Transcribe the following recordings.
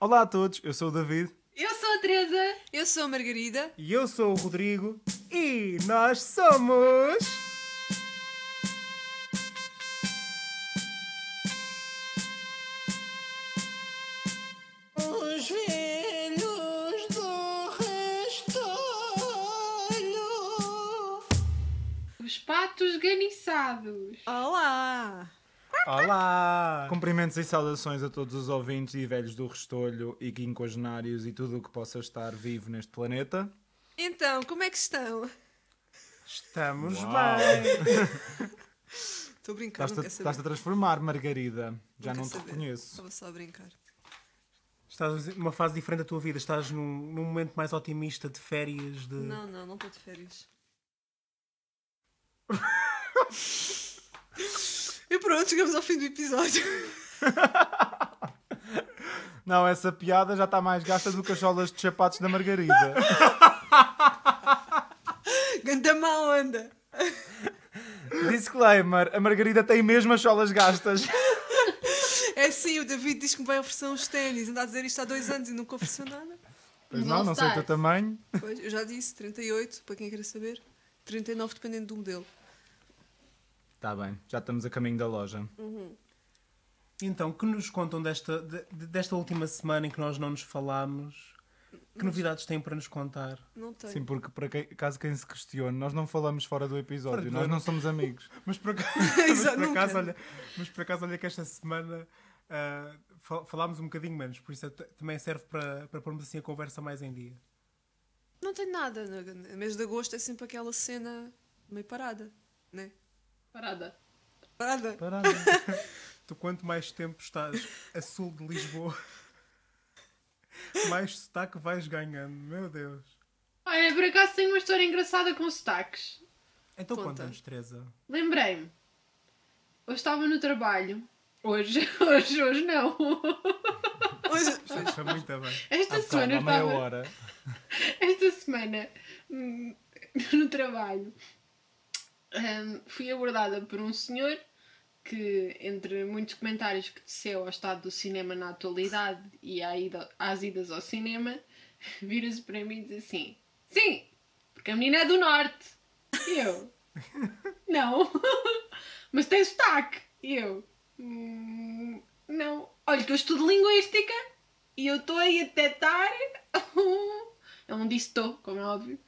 Olá a todos, eu sou o David Eu sou a Teresa. Eu sou a Margarida. E eu sou o Rodrigo e nós somos. Os velhos do rastolho. Os patos ganiçados. Olá! Olá! Cumprimentos e saudações a todos os ouvintes e velhos do Restolho e quinquagenários e tudo o que possa estar vivo neste planeta. Então, como é que estão? Estamos Uau. bem! Estou a brincar, Estás-te a, transformar, Margarida. Já Não te saber. reconheço. Estava só a brincar. Estás numa fase diferente da tua vida, estás num, num momento mais otimista de férias, de. Não, não, não estou de férias. e pronto, chegamos ao fim do episódio. Não, essa piada já está mais gasta do que as solas de sapatos da Margarida. Ganda má onda! Disclaimer: a Margarida tem mesmo as solas gastas. É sim, o David diz que me vai oferecer uns ténis. Anda a dizer isto há dois anos e nunca ofereceu nada. Pois não, não sei o teu tamanho. Pois, eu já disse, 38, para quem queira saber. 39 dependendo do modelo. Está bem, já estamos a caminho da loja. Então, que nos contam desta, de- de- desta última semana em que nós não nos falámos? Que novidades têm para nos contar? Não tenho. Sim, porque para quem, caso quem se questione, nós não falamos fora do episódio, Fora do- nós não somos amigos. Mas por acaso, mas por acaso, olha, mas por acaso olha que esta semana fal- falámos um bocadinho menos, por isso t- também serve para, para pormos assim a conversa mais em dia. Não tenho nada. No mês de agosto é sempre aquela cena meio parada, né? Parada. Parada. Parada. Tu quanto mais tempo estás a sul de Lisboa, mais sotaque vais ganhando, meu Deus. Olha, por acaso tenho uma história engraçada com sotaques. Então Conta. conta-nos, Teresa. Lembrei-me. Hoje estava no trabalho. Hoje, hoje, hoje não. Hoje, Está muito bem. Esta Há bocado, semana eu há meia estava. hora. Esta semana hum, no trabalho hum, fui abordada por um senhor que, entre muitos comentários que teceu ao estado do cinema na atualidade e à ida- às idas ao cinema, vira-se para mim e diz assim: Sim, porque a menina é do norte. E eu: Não, mas tem sotaque. E eu: "Hum, Não, olha que eu estudo linguística e eu estou aí a detectar. Ele não disse estou, como é óbvio.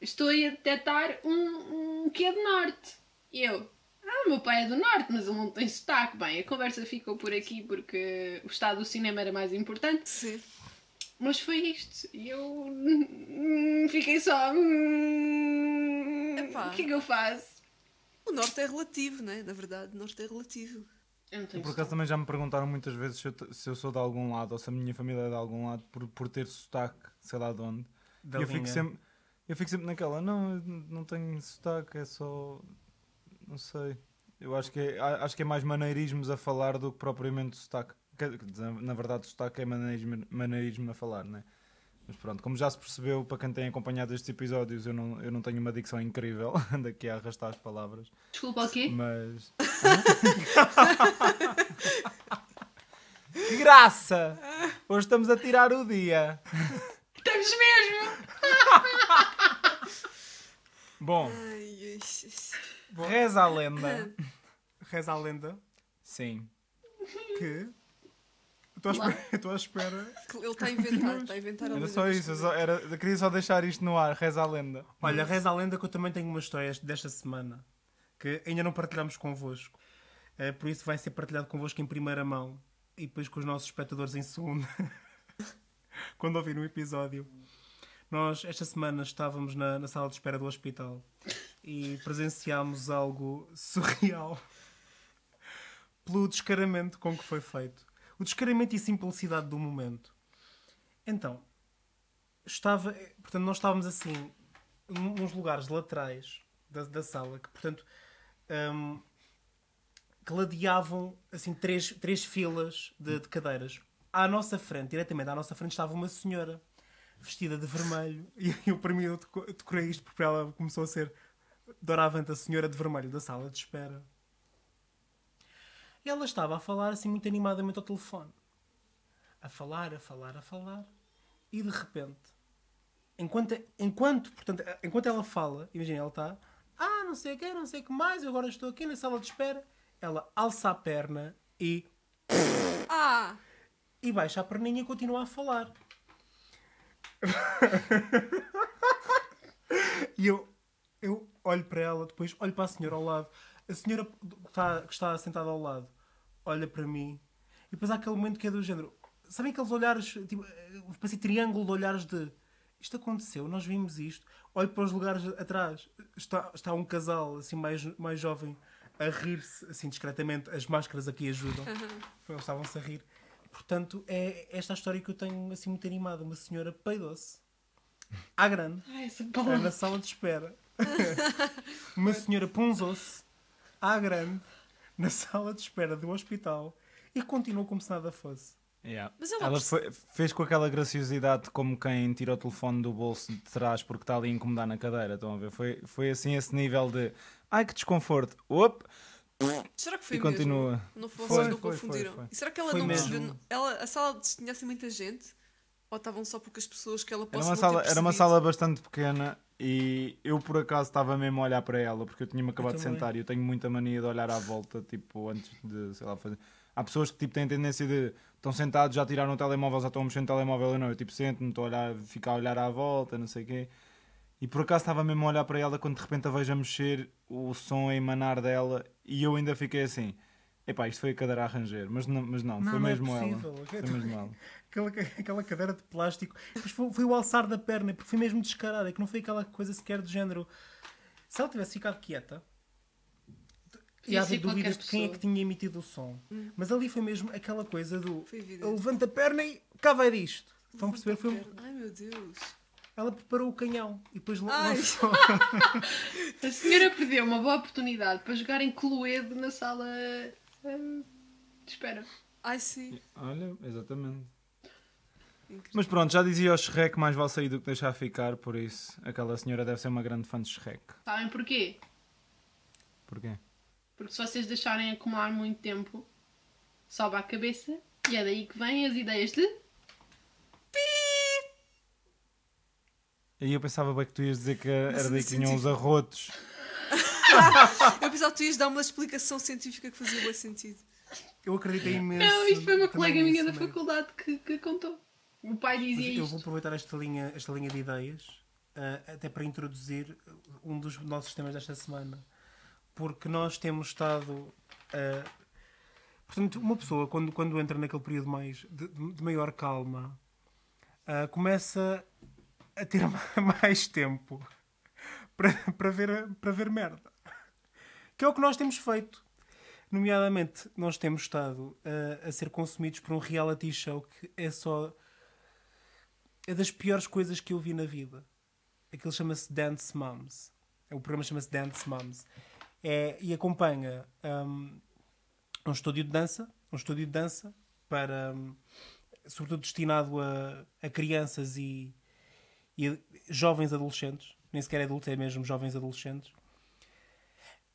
Estou aí a detectar um, um que é do norte. E eu, ah, o meu pai é do norte, mas ele não tem sotaque. Bem, a conversa ficou por aqui porque o estado do cinema era mais importante. sim. Mas foi isto. E eu hum, fiquei só. hum, Epá. O que é que eu faço? O norte é relativo, né? Na verdade, o norte é relativo. Eu Por acaso sotaque. também já me perguntaram muitas vezes se eu, se eu sou de algum lado ou se a minha família é de algum lado por, por ter sotaque, sei lá de onde. Da E eu fico, linha. sempre, eu fico sempre naquela, não, eu não tenho sotaque, é só. Não sei. Eu acho que é, acho que é mais maneirismos a falar do que propriamente sotaque. Na verdade, sotaque é maneirismo, maneirismo a falar, né? Mas pronto, como já se percebeu, para quem tem acompanhado estes episódios, eu não, eu não tenho uma dicção incrível, ando aqui a arrastar as palavras. Desculpa, o quê? Mas. que graça! Hoje estamos a tirar o dia. Estamos mesmo! Bom, Ai, ai. reza a lenda. Reza a lenda Sim. que. Eu estou à espera. Ele está a inventar, está a inventar a Era lenda só das isso, eu, coisas. só, era, eu queria só deixar isto no ar, reza a lenda. Olha, reza a lenda que eu também tenho uma história desta semana que ainda não partilhamos convosco. É, por isso vai ser partilhado convosco em primeira mão e depois com os nossos espectadores em segunda. Quando ouvirem o episódio. Nós, esta semana, estávamos na, na sala de espera do hospital e presenciámos algo surreal pelo descaramento com que foi feito. O descaramento e simplicidade do momento. Então, estava, portanto, nós estávamos assim, nos lugares laterais da, da sala, que, portanto, hum, que ladeavam assim, três, três filas de, de cadeiras. À nossa frente, diretamente à nossa frente, estava uma senhora vestida de vermelho. E eu, para mim, eu deco- decorei isto porque ela começou a ser doravante a senhora de vermelho da sala de espera. E ela estava a falar assim muito animadamente ao telefone. a falar, a falar, a falar, e de repente, enquanto, enquanto, portanto, enquanto ela fala, imagina, ela está, ah, não sei o que, não sei o que mais, eu agora estou aqui na sala de espera, ela alça a perna e, Ah! e baixa a perninha e continua a falar. E eu, eu olho para ela, depois olho para a senhora ao lado. A senhora que está, que está sentada ao lado olha para mim e depois há aquele momento que é do género. Sabem aqueles olhares, tipo, parece triângulo de olhares de isto aconteceu, nós vimos isto. Olho para os lugares atrás, está, está um casal assim mais, mais jovem a rir-se assim discretamente. As máscaras aqui ajudam. Eles estavam-se a rir. Portanto, é esta a história que eu tenho assim muito animada. Uma senhora peidou-se à grande Ai, essa na sala de espera. Uma senhora punzou-se à grande na sala de espera do hospital e continuou como se nada fosse. Yeah. É Ela foi- fez com aquela graciosidade como quem tira o telefone do bolso de trás porque está ali a incomodar na cadeira. Estão a ver? Foi, foi assim esse nível de ai que desconforto. Op! Será que foi E mesmo? continua. Não Foi, vocês não foi, confundiram? foi, foi. E será que ela Foi não mesmo. percebeu? Ela, a sala tinha assim muita gente? Ou estavam só poucas pessoas que ela Era possa uma, não ter sala, era uma sala bastante pequena e eu por acaso estava mesmo a olhar para ela porque eu tinha-me acabado de também. sentar e eu tenho muita mania de olhar à volta, tipo, antes de, sei lá, fazer. Há pessoas que tipo, têm tendência de estão sentados, já tiraram o telemóvel, já estão a mexer no telemóvel, eu não, eu tipo sento-me, estou a olhar, ficar a olhar à volta, não sei o quê. E por acaso estava mesmo a olhar para ela quando de repente a vejo a mexer, o som a emanar dela e eu ainda fiquei assim. Epá, isto foi a cadeira a ranger, mas não, mas não, foi não é mesmo ela. possível. Foi mesmo ela. Aquela, aquela cadeira de plástico. Depois foi, foi o alçar da perna, porque foi mesmo descarado. É que não foi aquela coisa sequer do género. Se ela tivesse ficado quieta, ser haver dúvidas de quem é que tinha emitido o som. Mas ali foi mesmo aquela coisa do. Levanta a perna e cá vai disto. Estão a perceber? Foi, um- Ai meu Deus. Ela preparou o canhão e depois Ai. lançou. A senhora perdeu uma boa oportunidade para jogar em Cluedo na sala hum, de espera. Ai sim. Olha, exatamente. Incrível. Mas pronto, já dizia o Shrek, mais vale sair do que deixar ficar, por isso aquela senhora deve ser uma grande fã de Shrek. Sabem porquê? Porquê? Porque se vocês deixarem acumular muito tempo, sobe a cabeça e é daí que vêm as ideias de. Aí eu pensava bem que tu ias dizer que era daí que no vinham os arrotos. Eu pensava que tu ias dar uma explicação científica que fazia bom sentido. Eu acreditei imenso. Não, isto foi uma colega minha da faculdade que, que contou. O pai Mas dizia eu vou isto. aproveitar esta linha, esta linha de ideias ah, até para introduzir um dos nossos temas desta semana. Porque nós temos estado. ah, portanto, uma pessoa, quando, quando entra naquele período mais de, de maior calma, ah, começa a ter mais tempo para, para, ver, para ver merda. Que é o que nós temos feito. Nomeadamente, nós temos estado ah, a ser consumidos por um reality show que é só é das piores coisas que eu vi na vida. Aquilo chama-se Dance Moms. O programa chama-se Dance Moms. É, e acompanha um, um estúdio de dança, um estúdio de dança para, um, sobretudo destinado a, a crianças e, e jovens adolescentes. Nem sequer adultos, é mesmo jovens adolescentes.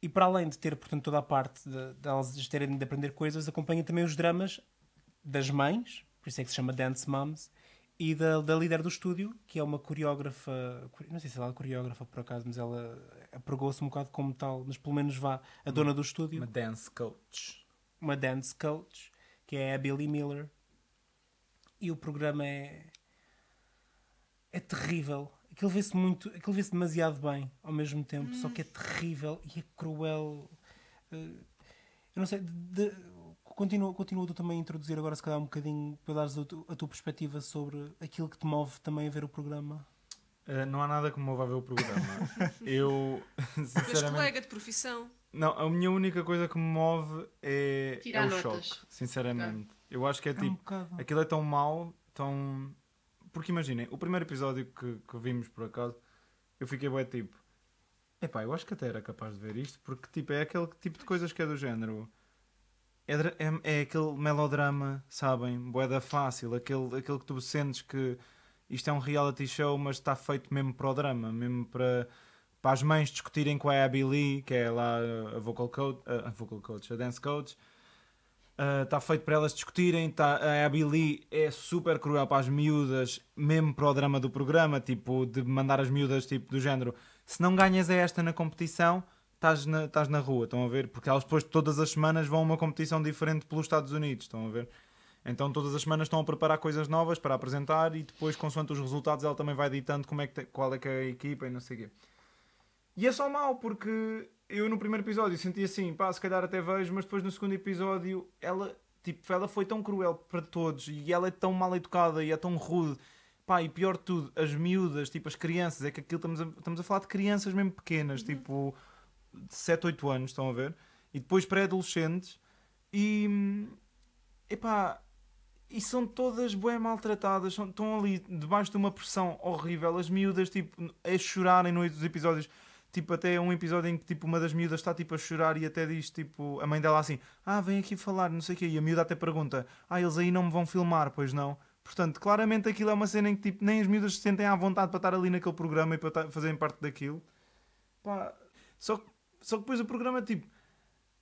E para além de ter, portanto, toda a parte de, de elas terem de aprender coisas, acompanha também os dramas das mães, por isso é que se chama Dance Moms, e da, da líder do estúdio, que é uma coreógrafa, não sei se ela é coreógrafa por acaso, mas ela apregou-se um bocado como tal, mas pelo menos vá, a dona do estúdio, Uma dance coach. uma dance coach, que é a Billy Miller. E o programa é. É terrível. Aquilo vê-se muito. Aquilo vê-se demasiado bem ao mesmo tempo, só que é terrível e é cruel. Eh, Eu não sei. de- de- Continua, continua tu também a introduzir agora, se calhar, um bocadinho para dares a, tu- a tua perspectiva sobre aquilo que te move também a ver o programa. Uh, não há nada que me mova a ver o programa. eu, Tu és sinceramente. colega de profissão. Não, a minha única coisa que me move é, Tirar é o notas. choque, sinceramente. Eu acho que é É um tipo. bocado. Aquilo é tão mau, tão. Porque imaginem, o primeiro episódio que, que vimos por acaso, eu fiquei bué tipo. Epá, eu acho que até era capaz de ver isto, porque tipo, é aquele tipo de coisas que é do género. É, é, é aquele melodrama, sabem? Boeda fácil, aquele, aquele que tu sentes que isto é um reality show, mas está feito mesmo para o drama, mesmo para, para as mães discutirem com a Abby Lee, que é lá a vocal coach, a vocal coach, a dance coach, Está feito para elas discutirem. Tá, a Abby Lee é super cruel para as miúdas, mesmo para o drama do programa, tipo, de mandar as miúdas tipo, do género. Se não ganhas a esta na competição, estás na, estás na rua, estão a ver? Porque elas depois todas as semanas vão a uma competição diferente pelos Estados Unidos, estão a ver? Então todas as semanas estão a preparar coisas novas para apresentar e depois, consoante os resultados, ela também vai ditando como é que te- qual é que é a equipa e não sei o quê. E é só mau, porque eu no primeiro episódio senti assim, pá, se calhar até vejo, mas depois no segundo episódio ela, tipo, ela foi tão cruel para todos e ela é tão mal educada e é tão rude. Pá, e pior de tudo, as miúdas, tipo, as crianças, é que aquilo estamos a, estamos a falar de crianças mesmo pequenas, tipo, de 7, 8 anos, estão a ver? E depois pré-adolescentes e. Epá, e são todas bem maltratadas, são, estão ali debaixo de uma pressão horrível, as miúdas tipo a chorarem nos episódios, tipo até um episódio em que tipo uma das miúdas está tipo a chorar e até diz tipo a mãe dela assim, ah vem aqui falar, não sei o quê, e a miúda até pergunta, ah eles aí não me vão filmar, pois não? Portanto, claramente aquilo é uma cena em que tipo, nem as miúdas se sentem à vontade para estar ali naquele programa e para fazerem parte daquilo. Pá, só, que- só que depois o programa tipo,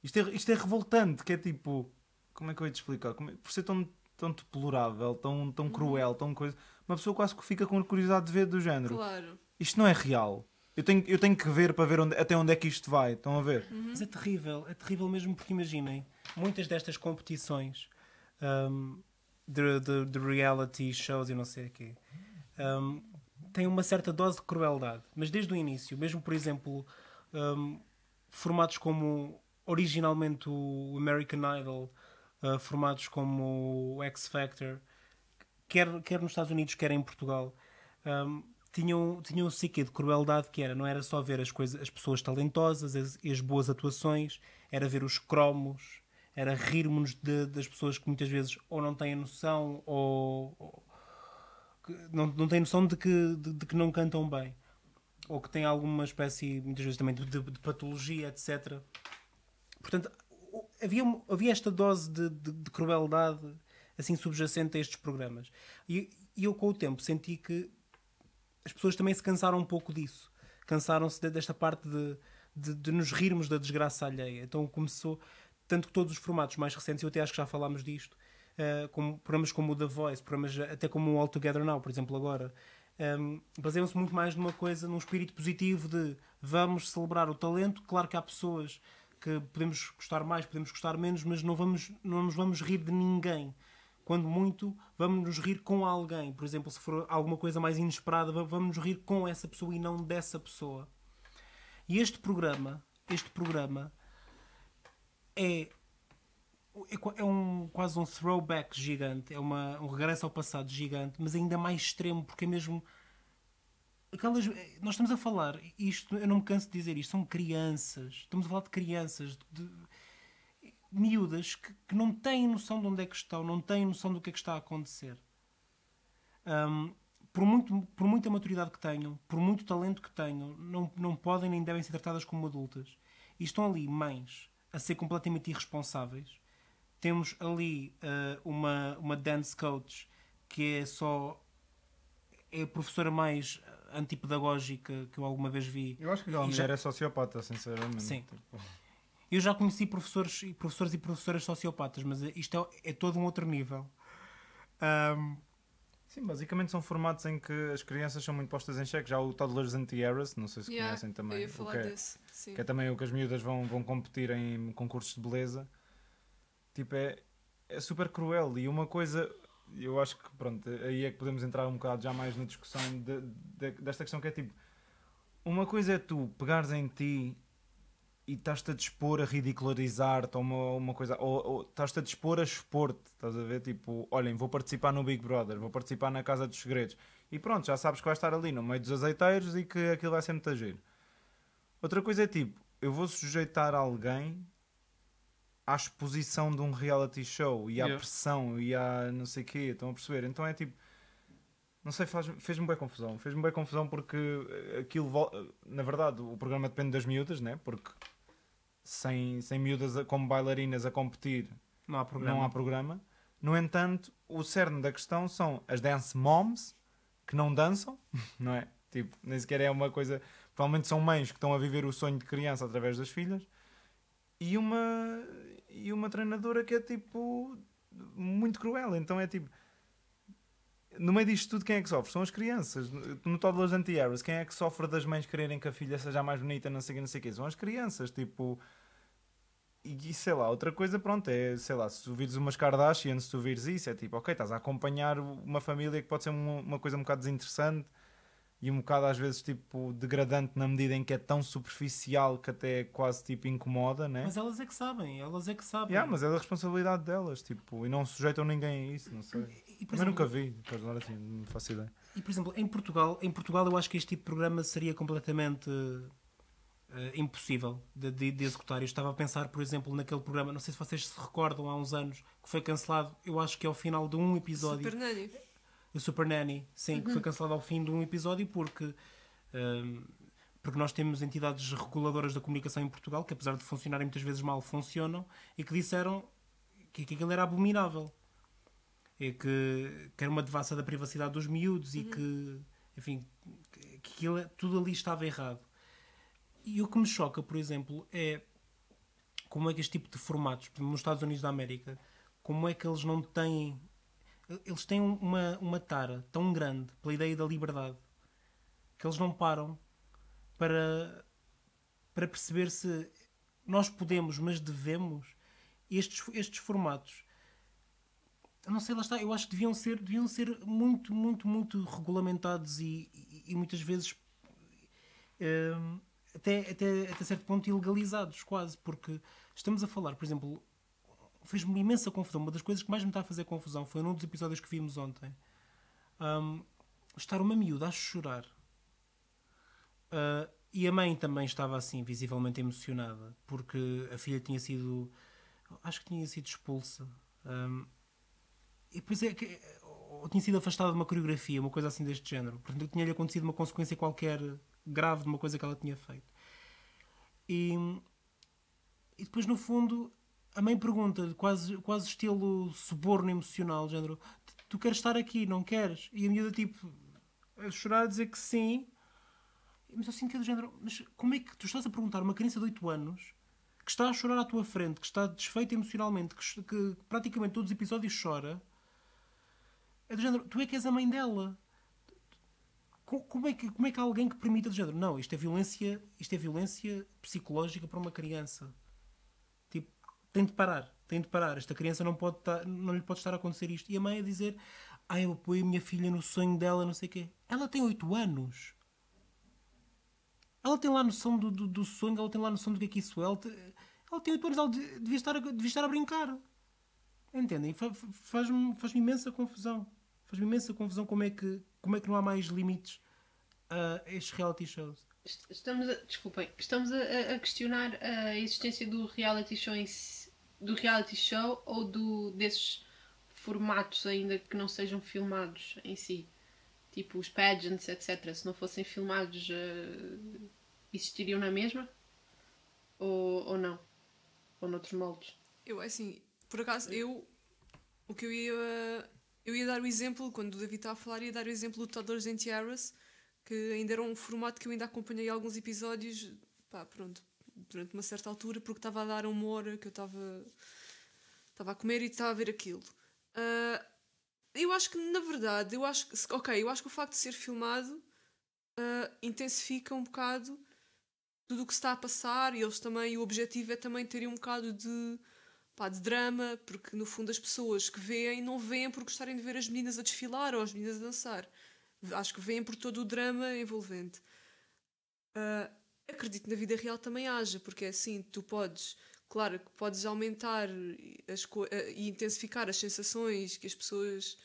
isto é, isto é revoltante, que é tipo, como é que eu ia te explicar? Como é- por ser tão, tão deplorável, tão, tão cruel, tão coisa, uma pessoa quase que fica com curiosidade de ver do género. Claro. Isto não é real. Eu tenho, eu tenho que ver para ver onde- até onde é que isto vai. Estão a ver? Mas é terrível, é terrível mesmo porque imaginem, muitas destas competições um, de, de, de reality shows e não sei o quê um, têm uma certa dose de crueldade, mas desde o início, mesmo por exemplo, um, formatos como originalmente o American Idol, uh, formatos como o X Factor, quer, quer nos Estados Unidos, quer em Portugal, um, tinham, tinham o quê de crueldade que era, não era só ver as, coisas, as pessoas talentosas as, as boas atuações, era ver os cromos, era rirmos de, das pessoas que muitas vezes ou não têm noção ou, ou não, não têm noção de que, de, de que não cantam bem ou que têm alguma espécie, muitas vezes também, de, de- patologia, etc. Portanto, havia, havia esta dose de, de- de crueldade assim subjacente a estes programas. E, e eu, com o tempo, senti que as pessoas também se cansaram um pouco disso. Cansaram-se de- desta parte de, de, de nos rirmos da desgraça alheia. Então começou, tanto que todos os formatos mais recentes, eu até acho que já falámos disto, eh, como, programas como o The Voice, programas até como o All Together Now, por exemplo, agora, um, baseiam-se muito mais numa coisa, num espírito positivo de vamos celebrar o talento. Claro que há pessoas que podemos gostar mais, podemos gostar menos, mas não, vamos, não nos vamos rir de ninguém. Quando muito, vamos nos rir com alguém. Por exemplo, se for alguma coisa mais inesperada, va- vamos nos rir com essa pessoa e não dessa pessoa. E este programa, este programa é é, é um, quase um throwback gigante, é uma, um regresso ao passado gigante, mas ainda mais extremo, porque é mesmo. Aquelas, nós estamos a falar, isto, eu não me canso de dizer isto, são crianças, estamos a falar de crianças, de- miúdas que, que não têm noção de onde é que estão, não têm noção do que é que está a acontecer. Hum, por, muito, por muita maturidade que tenham, por muito talento que tenham, não, não podem nem devem ser tratadas como adultas. E estão ali mães a ser completamente irresponsáveis. Temos ali eh, uma, uma dance coach que é só é a professora mais antipedagógica que eu alguma vez vi. Eu acho que aquela E já- mulher é sociopata, sinceramente. Sim. Tipo, Eu já conheci professores e professores e professoras sociopatas, mas isto é, é todo um outro nível. Ahm, Sim, basicamente são formatos em que as crianças são muito postas em xeque. Já o Toddlers Anti-Errors, não sei se Yeah, conhecem também. Eu ia o falar que é- desse. Sim. que é também o que as miúdas vão, vão competir em concursos de beleza. Tipo, é, é super cruel. E uma coisa, eu acho que, pronto, aí é que podemos entrar um bocado já mais na discussão de- de- desta questão que é tipo, uma coisa é tu pegares em ti e estás-te a dispor a ridicularizar-te ou uma, uma coisa, ou, ou estás-te a dispor a expor-te, estás a ver? Tipo, olhem, vou participar no Big Brother, vou participar na Casa dos Segredos. E pronto, já sabes que vais estar ali no meio dos azeiteiros e que aquilo vai ser muito giro. Outra coisa é tipo, eu vou sujeitar alguém à exposição de um reality show e à Yeah. pressão e à não sei o quê, estão a perceber? Então é tipo, não sei, fez-me bem confusão. Fez-me bem confusão porque eh, aquilo, eh, na verdade, o programa depende das miúdas, né? Porque sem, sem miúdas a- como bailarinas a competir, não há programa. não há programa. No entanto, o cerne da questão são as dance moms que não dançam, não é? Tipo, nem sequer é uma coisa. Provavelmente são mães que estão a viver o sonho de criança através das filhas. E uma, e uma treinadora que é tipo muito cruel. Então é tipo. No meio disto tudo, quem é que sofre? São as crianças. No Toddlers Anti-Heroes, quem é que sofre das mães quererem que a filha seja mais bonita, não sei o que, não sei o que? São as crianças. Tipo, e sei lá, outra coisa, pronto, é sei lá, se tu vires umas Kardashian, se tu vires isso, é tipo, ok, estás a acompanhar uma família que pode ser uma, uma coisa um bocado desinteressante e um bocado às vezes tipo degradante na medida em que é tão superficial que até quase tipo incomoda, né? Mas elas é que sabem, elas é que sabem. Yeah, mas é da responsabilidade delas, tipo, e não sujeitam ninguém a isso, não sei. E, Também nunca vi, para agora assim, não faço ideia. E, por exemplo, em Portugal, em Portugal eu acho que este tipo de programa seria completamente eh, impossível de, de- de executar. Eu estava a pensar, por exemplo, naquele programa, não sei se vocês se recordam, há uns anos, que foi cancelado, eu acho que ao final de um episódio. Super Nanny. O Super Nanny, sim, que foi cancelado ao fim de um episódio porque, ehm, porque nós temos entidades reguladoras da comunicação em Portugal que, apesar de funcionarem muitas vezes mal, funcionam e que disseram que, que aquilo era abominável. E que, era uma devassa da privacidade dos miúdos e que, enfim, que que aquilo, tudo ali estava errado. E o que me choca, por exemplo, é como é que este tipo de formatos, nos Estados Unidos da América, como é que eles não têm. Eles têm uma, uma tara tão grande pela ideia da liberdade que eles não param para, para perceber se nós podemos, mas devemos. Estes, estes formatos, não sei, lá está, eu acho que deviam ser, deviam ser muito, muito, muito regulamentados e, e, e muitas vezes hum, até, até, até certo ponto ilegalizados, quase, porque estamos a falar, por exemplo, fez-me imensa confusão. Uma das coisas que mais me está a fazer confusão foi num dos episódios que vimos ontem. hum, estar uma miúda a chorar. Ah, e a mãe também estava assim, visivelmente emocionada, porque a filha tinha sido. Acho que tinha sido expulsa. Hum, e depois é que. Ou tinha sido afastada de uma coreografia, uma coisa assim deste género. Portanto, tinha-lhe acontecido uma consequência qualquer grave de uma coisa que ela tinha feito. E, e depois, no fundo, a mãe pergunta, quase, quase estilo suborno emocional, género: Tu queres estar aqui, não queres? E a miúda, tipo, a chorar, a dizer que sim. Mas eu sinto que é do género: Mas como é que tu estás a perguntar uma criança de 8 anos que está a chorar à tua frente, que está desfeita emocionalmente, que, que praticamente todos os episódios chora? É do género: Tu é que és a mãe dela. Co- Como é, que, como é que há alguém que permita do género? Não, isto é violência, isto é violência psicológica para uma criança. Tipo, tem de parar, tem de parar. Esta criança não, pode estar, não lhe pode estar a acontecer isto. E a mãe a dizer: Ah, eu apoio a minha filha no sonho dela, não sei o quê. Ela tem 8 anos. Ela tem lá noção do, do, do sonho, ela tem lá noção do que é que isso é. Ela, te- ela tem 8 anos, ela de- devia estar, a, devia estar a brincar. Entendem? Fa- fa- Faz-me faz imensa confusão. Faz-me imensa confusão como é, que, como é que não há mais limites a estes reality shows. Est- Estamos a, desculpem, estamos a, a- questionar a existência do reality show em si- do reality show ou do desses formatos ainda que não sejam filmados em si. Tipo os pageants, etc. Se não fossem filmados, eh, existiriam na mesma? Ou, ou não? Ou noutros moldes? Eu, assim, por acaso, eu. O que eu ia. Eu ia dar o exemplo, quando o David estava a falar, ia dar o exemplo do Toddlers and Tiaras, que ainda era um formato que eu ainda acompanhei alguns episódios, pá, pronto, durante uma certa altura, porque estava a dar uma hora que eu estava. Estava a comer e estava a ver aquilo. Ah, eu acho que, na verdade, eu acho que. Ok, eu acho que o facto de ser filmado ah, intensifica um bocado tudo o que se está a passar e eles também, o objetivo é também terem um bocado de, pá, de drama, porque no fundo as pessoas que veem não veem por gostarem de ver as meninas a desfilar ou as meninas a dançar. Acho que veem por todo o drama envolvente. Ah, acredito que na vida real também haja, porque é assim, tu podes, claro que podes aumentar as ah, e intensificar as sensações que as pessoas.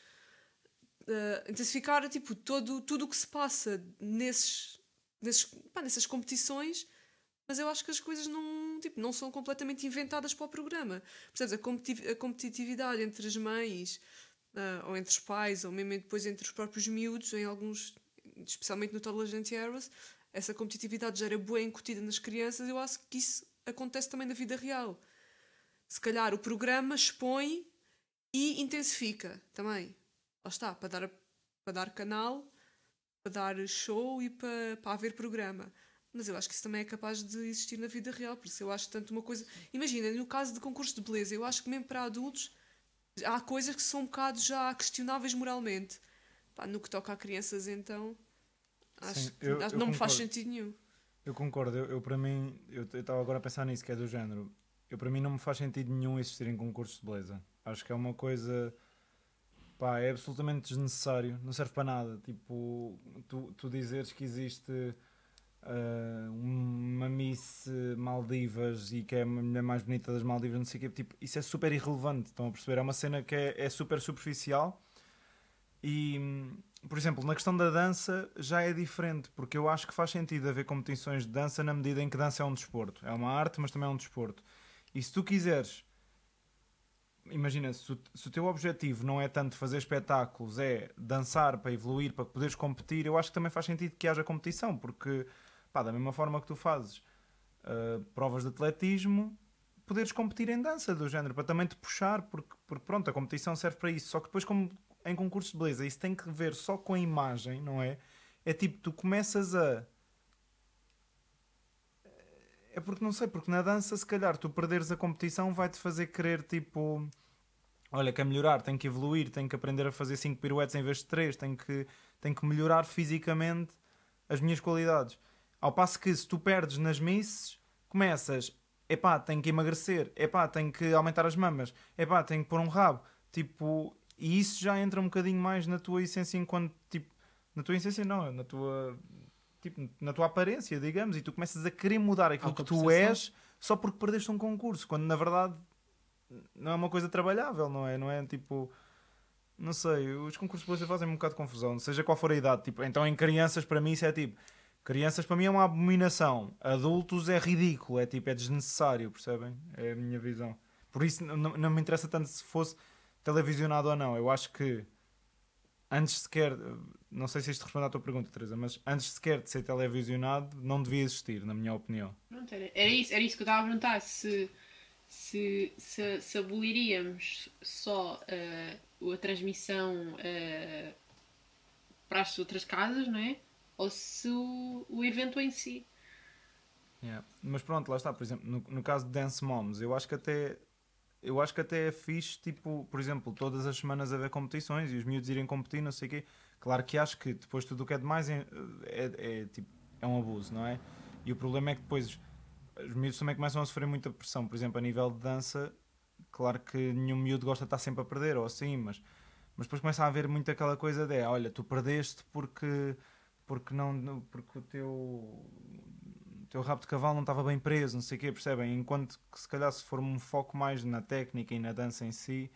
ah, intensificar tipo, todo, tudo o que se passa nesses, nesses, pá, nessas competições, mas eu acho que as coisas não, tipo, não são completamente inventadas para o programa. Percebes? A, a competitividade entre as mães, ah, ou entre os pais, ou mesmo depois entre os próprios miúdos, em alguns, especialmente no Toddlers and Tiaras, essa competitividade já era boa incutida nas crianças, eu acho que isso acontece também na vida real. Se calhar o programa expõe e intensifica também. Lá está, para dar, para dar canal, para dar show e para, para haver programa. Mas eu acho que isso também é capaz de existir na vida real, por isso eu acho tanto uma coisa. Imagina, no caso de concurso de beleza, eu acho que mesmo para adultos há coisas que são um bocado já questionáveis moralmente. Pá, no que toca a crianças, então. Acho Sim, que eu- eu não me faz sentido nenhum. Eu concordo, eu, eu para mim, eu estava agora a pensar nisso, que é do género. Eu para mim não me faz sentido nenhum existir em concursos de beleza. Acho que é uma coisa. Pá, é absolutamente desnecessário, não serve para nada. Tipo, tu, tu dizeres que existe ah, uma Miss Maldivas e que é a mulher mais bonita das Maldivas, não sei o quê, tipo, isso é super irrelevante. Estão a perceber? É uma cena que é, é super superficial e, hum, por exemplo, na questão da dança já é diferente, porque eu acho que faz sentido haver competições de dança na medida em que dança é um desporto. É uma arte, mas também é um desporto. E se tu quiseres, imagina, se o, se o teu objetivo não é tanto fazer espetáculos, é dançar para evoluir, para poderes competir, eu acho que também faz sentido que haja competição, porque, pá, da mesma forma que tu fazes ah, provas de atletismo, poderes competir em dança do género, para também te puxar, porque, porque pronto, a competição serve para isso. Só que depois, como em concursos de beleza, isso tem que ver só com a imagem, não é? É tipo, tu começas a. É porque não sei, porque na dança, se calhar, tu perderes a competição vai-te fazer querer tipo. Olha, quer melhorar, tem que evoluir, tem que aprender a fazer 5 piruetes em vez de 3, tem que, tem que melhorar fisicamente as minhas qualidades. Ao passo que se tu perdes nas misses, começas, epá, tenho que emagrecer, epá, tenho que aumentar as mamas, epá, tenho que pôr um rabo. Tipo, e isso já entra um bocadinho mais na tua essência enquanto, tipo, na tua essência não, na tua, tipo, na tua aparência, digamos, e tu começas a querer mudar aquilo que tu és só porque perdeste um concurso, quando na verdade não é uma coisa trabalhável, não é? Não é tipo. Não sei, os concursos de beleza fazem um bocado de confusão, seja qual for a idade. Tipo, então, em crianças, para mim, isso é tipo. Crianças, para mim, é uma abominação. Adultos é ridículo, é tipo, é desnecessário, percebem? É a minha visão. Por isso, não, não me interessa tanto se fosse televisionado ou não. Eu acho que antes sequer. Não sei se isto responde à tua pergunta, Teresa, mas antes sequer de ser televisionado, não devia existir, na minha opinião. Pronto, era, era isso, era isso que eu estava a perguntar. Se, se, se, se aboliríamos só eh, a transmissão eh, para as outras casas, não é? Ou se o, o evento em si. Yeah. Mas pronto, lá está, por exemplo, no, no caso de Dance Moms, eu acho que até eu acho que até é fixe, tipo, por exemplo, todas as semanas haver competições e os miúdos irem competir, não sei o quê. Claro que acho que depois tudo o que é demais é, é, é, tipo, é um abuso, não é? E o problema é que depois os miúdos também começam a sofrer muita pressão, por exemplo, a nível de dança, claro que nenhum miúdo gosta de estar sempre a perder, ou assim, mas, mas depois começa a haver muito aquela coisa de, olha, tu perdeste porque, porque, não, porque o teu, o teu rabo de cavalo não estava bem preso, não sei o quê, percebem? Enquanto que se calhar se for um foco mais na técnica e na dança em si,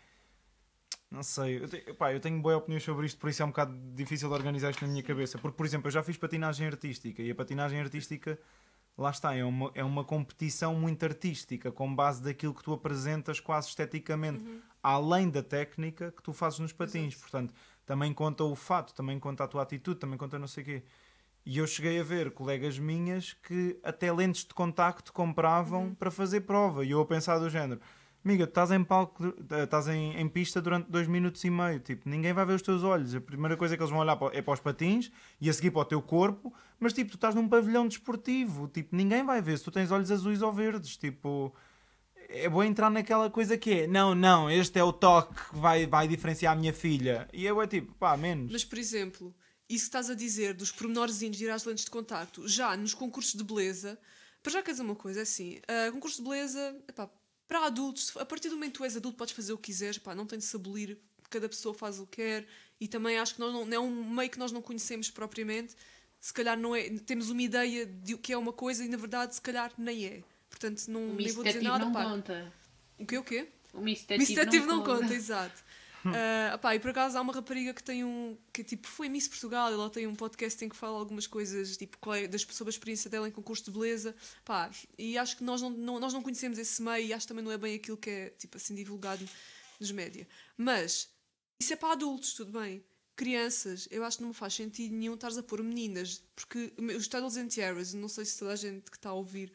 não sei, eu, te, pá, eu tenho boas opiniões sobre isto, por isso é um bocado difícil de organizar isto na minha cabeça. Porque, por exemplo, eu já fiz patinagem artística e a patinagem artística, lá está, é uma, é uma competição muito artística, com base daquilo que tu apresentas quase esteticamente, além da técnica que tu fazes nos patins. Portanto, também conta o fato, também conta a tua atitude, também conta não sei o quê. E eu cheguei a ver colegas minhas que até lentes de contacto compravam para fazer prova. E eu a pensar do género, amiga, tu estás em palco, estás em, em pista durante dois minutos e meio. Tipo, ninguém vai ver os teus olhos. A primeira coisa que eles vão olhar é para os patins e a seguir para o teu corpo. Mas tipo, tu estás num pavilhão desportivo. Tipo, ninguém vai ver se tu tens olhos azuis ou verdes. Tipo, é bom entrar naquela coisa que é, não, não, este é o toque que vai, vai diferenciar a minha filha. E eu é tipo, pá, menos. Mas, por exemplo, isso que estás a dizer dos pormenorzinhos de ir às lentes de contacto, já nos concursos de beleza, para já quer dizer uma coisa, é assim, uh, concurso de beleza, epá, para adultos, a partir do momento que tu és adulto podes fazer o que quiseres, pá, não tem de se abolir, cada pessoa faz o que quer, e também acho que nós não, é um meio que nós não conhecemos propriamente, se calhar não é, temos uma ideia de o que é uma coisa e na verdade se calhar nem é. Portanto, não, O nem vou dizer nada, não pá. conta. O quê, o quê? O Miss Detective não, não conta, exato. Ah, pá, e por acaso há uma rapariga que tem um. que tipo foi Miss Portugal, ela tem um podcast em que fala algumas coisas tipo, qual é- das, sobre a experiência dela em concurso de beleza. Pá, e acho que nós não, não- nós não conhecemos esse meio e acho que também não é bem aquilo que é tipo assim divulgado nos média. Mas isso é para adultos, tudo bem. Crianças, eu acho que não me faz sentido nenhum estares a pôr meninas, porque os Tuddles and Tiaras, não sei se toda a gente que está a ouvir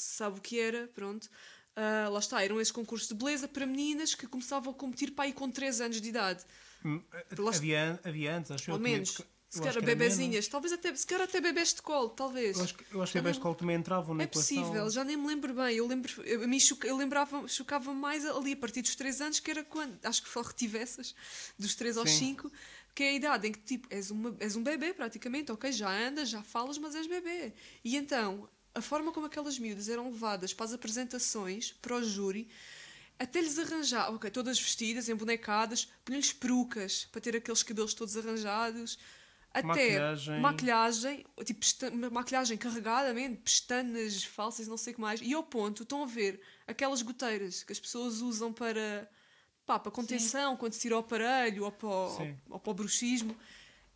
sabe o que era, pronto. Ah, lá está, eram esses concursos de beleza para meninas que começavam a competir para aí com 3 anos de idade. Hum, Lá- Havia, havia antes, acho. Ou menos. Se Eu calhar que bebezinhas, talvez até, se calhar até bebés de colo, talvez. Eu acho que, eu acho que a escola também entravam na É equação. possível, já nem me lembro bem. Eu lembro, eu, a mim choca- eu lembrava, chocava mais ali a partir dos 3 anos, que era quando, acho que só retivessas, dos 3 aos Sim. 5, que é a idade em que tipo, és, uma, és um bebê praticamente, ok, já andas, já falas, mas és bebê. E então, a forma como aquelas miúdas eram levadas para as apresentações, para o júri, até lhes arranjar, ok, todas vestidas, embonecadas, punham-lhes perucas para ter aqueles cabelos todos arranjados. Até Maquilhagem. maquilhagem, tipo maquilhagem carregadamente, pestanas falsas não sei o que mais. E ao ponto, estão a ver aquelas goteiras que as pessoas usam para, pá, para contenção, quando se tira o aparelho ou para o, Sim. ou para o bruxismo.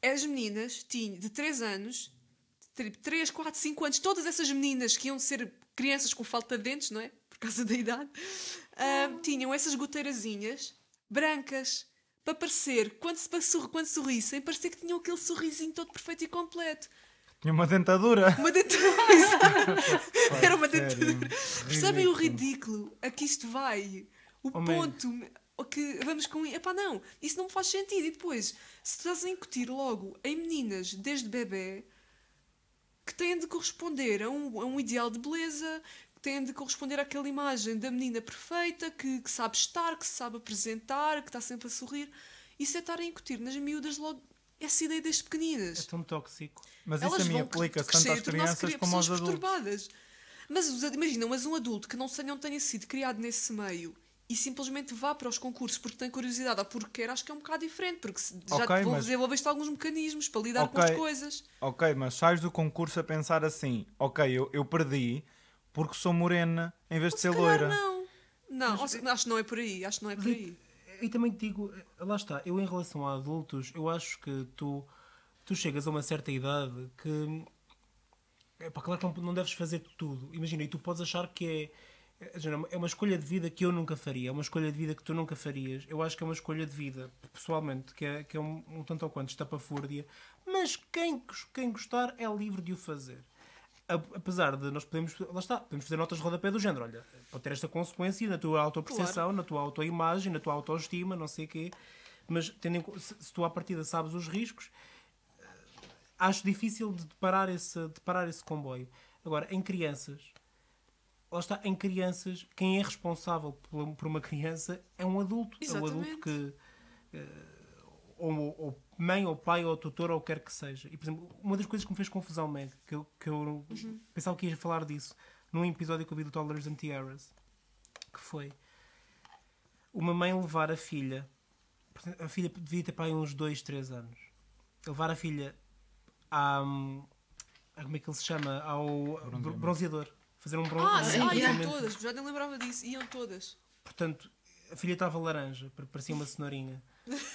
As meninas tinham de 3 anos, 3, 4, 5 anos, todas essas meninas que iam ser crianças com falta de dentes, não é? Por causa da idade, ah, tinham essas goteirazinhas brancas para parecer, quando, se, para sorri- quando sorrissem, parecia que tinham aquele sorrisinho todo perfeito e completo. Tinha uma dentadura. Uma dentadura. Era uma dentadura. Percebem o ridículo a que isto vai? O Oh, man. ponto o que vamos com. Epá, não, isso não me faz sentido. E depois, se estás a incutir logo em meninas desde bebê que têm de corresponder a um, a um ideal de beleza, que têm de corresponder àquela imagem da menina perfeita, que, que sabe estar, que se sabe apresentar, que está sempre a sorrir, isso é estar a incutir nas miúdas logo essa ideia desde É pequeninas. tão tóxico. Mas isso Elas a mim aplica-se tanto às crianças cri- como aos adultos. perturbadas. Mas imagina, mas um adulto que não, não tenha sido criado nesse meio e simplesmente vá para os concursos porque tem curiosidade ou porque quer, acho que é um bocado diferente, porque se- já Ok, te mas- desenvolveste alguns mecanismos para lidar com Ok. as coisas. Ok, mas sais do concurso a pensar assim: ok, eu, eu perdi porque sou morena em vez de Se ser calhar loira. não. Não, ou se- acho que não é por aí. Acho que não é por aí. E também te digo, eh, lá está, eu em relação a adultos, eu acho que tu, tu chegas a uma certa idade que é para claro que não, não deves fazer tudo. Imagina, e tu podes achar que é, é género, é uma escolha de vida que eu nunca faria, é uma escolha de vida que tu nunca farias. Eu acho que é uma escolha de vida, pessoalmente, que é, que é um, um tanto ou quanto estapafúrdia, mas quem, quem gostar é livre de o fazer. Apesar de nós podemos, lá está, podemos fazer notas de rodapé do género, olha, pode ter esta consequência na tua autoperceção, na tua autoimagem, na tua autoestima, não sei o quê, mas tendo se, se tu à partida sabes os riscos, eh, acho difícil de parar esse, de parar esse comboio. Agora, em crianças, lá está, em crianças, quem é responsável por, uma criança é um adulto. É o adulto Exatamente. que. eh, ou, ou mãe, ou pai, ou tutor, ou o que quer que seja. E, por exemplo, uma das coisas que me fez confusão, Meg, que eu, que eu pensava que ias falar disso num episódio que eu vi do Toddlers and Tiaras, que foi uma mãe levar a filha, a filha devia ter para aí uns 2, 3 anos, levar a filha à. hum, a- como é que ele se chama? Ao br- bronzeador. Fazer um, bron Ah, sim, ah, iam todas. Já nem lembrava disso. Iam todas. Portanto, a filha estava laranja, pa- parecia uma cenourinha.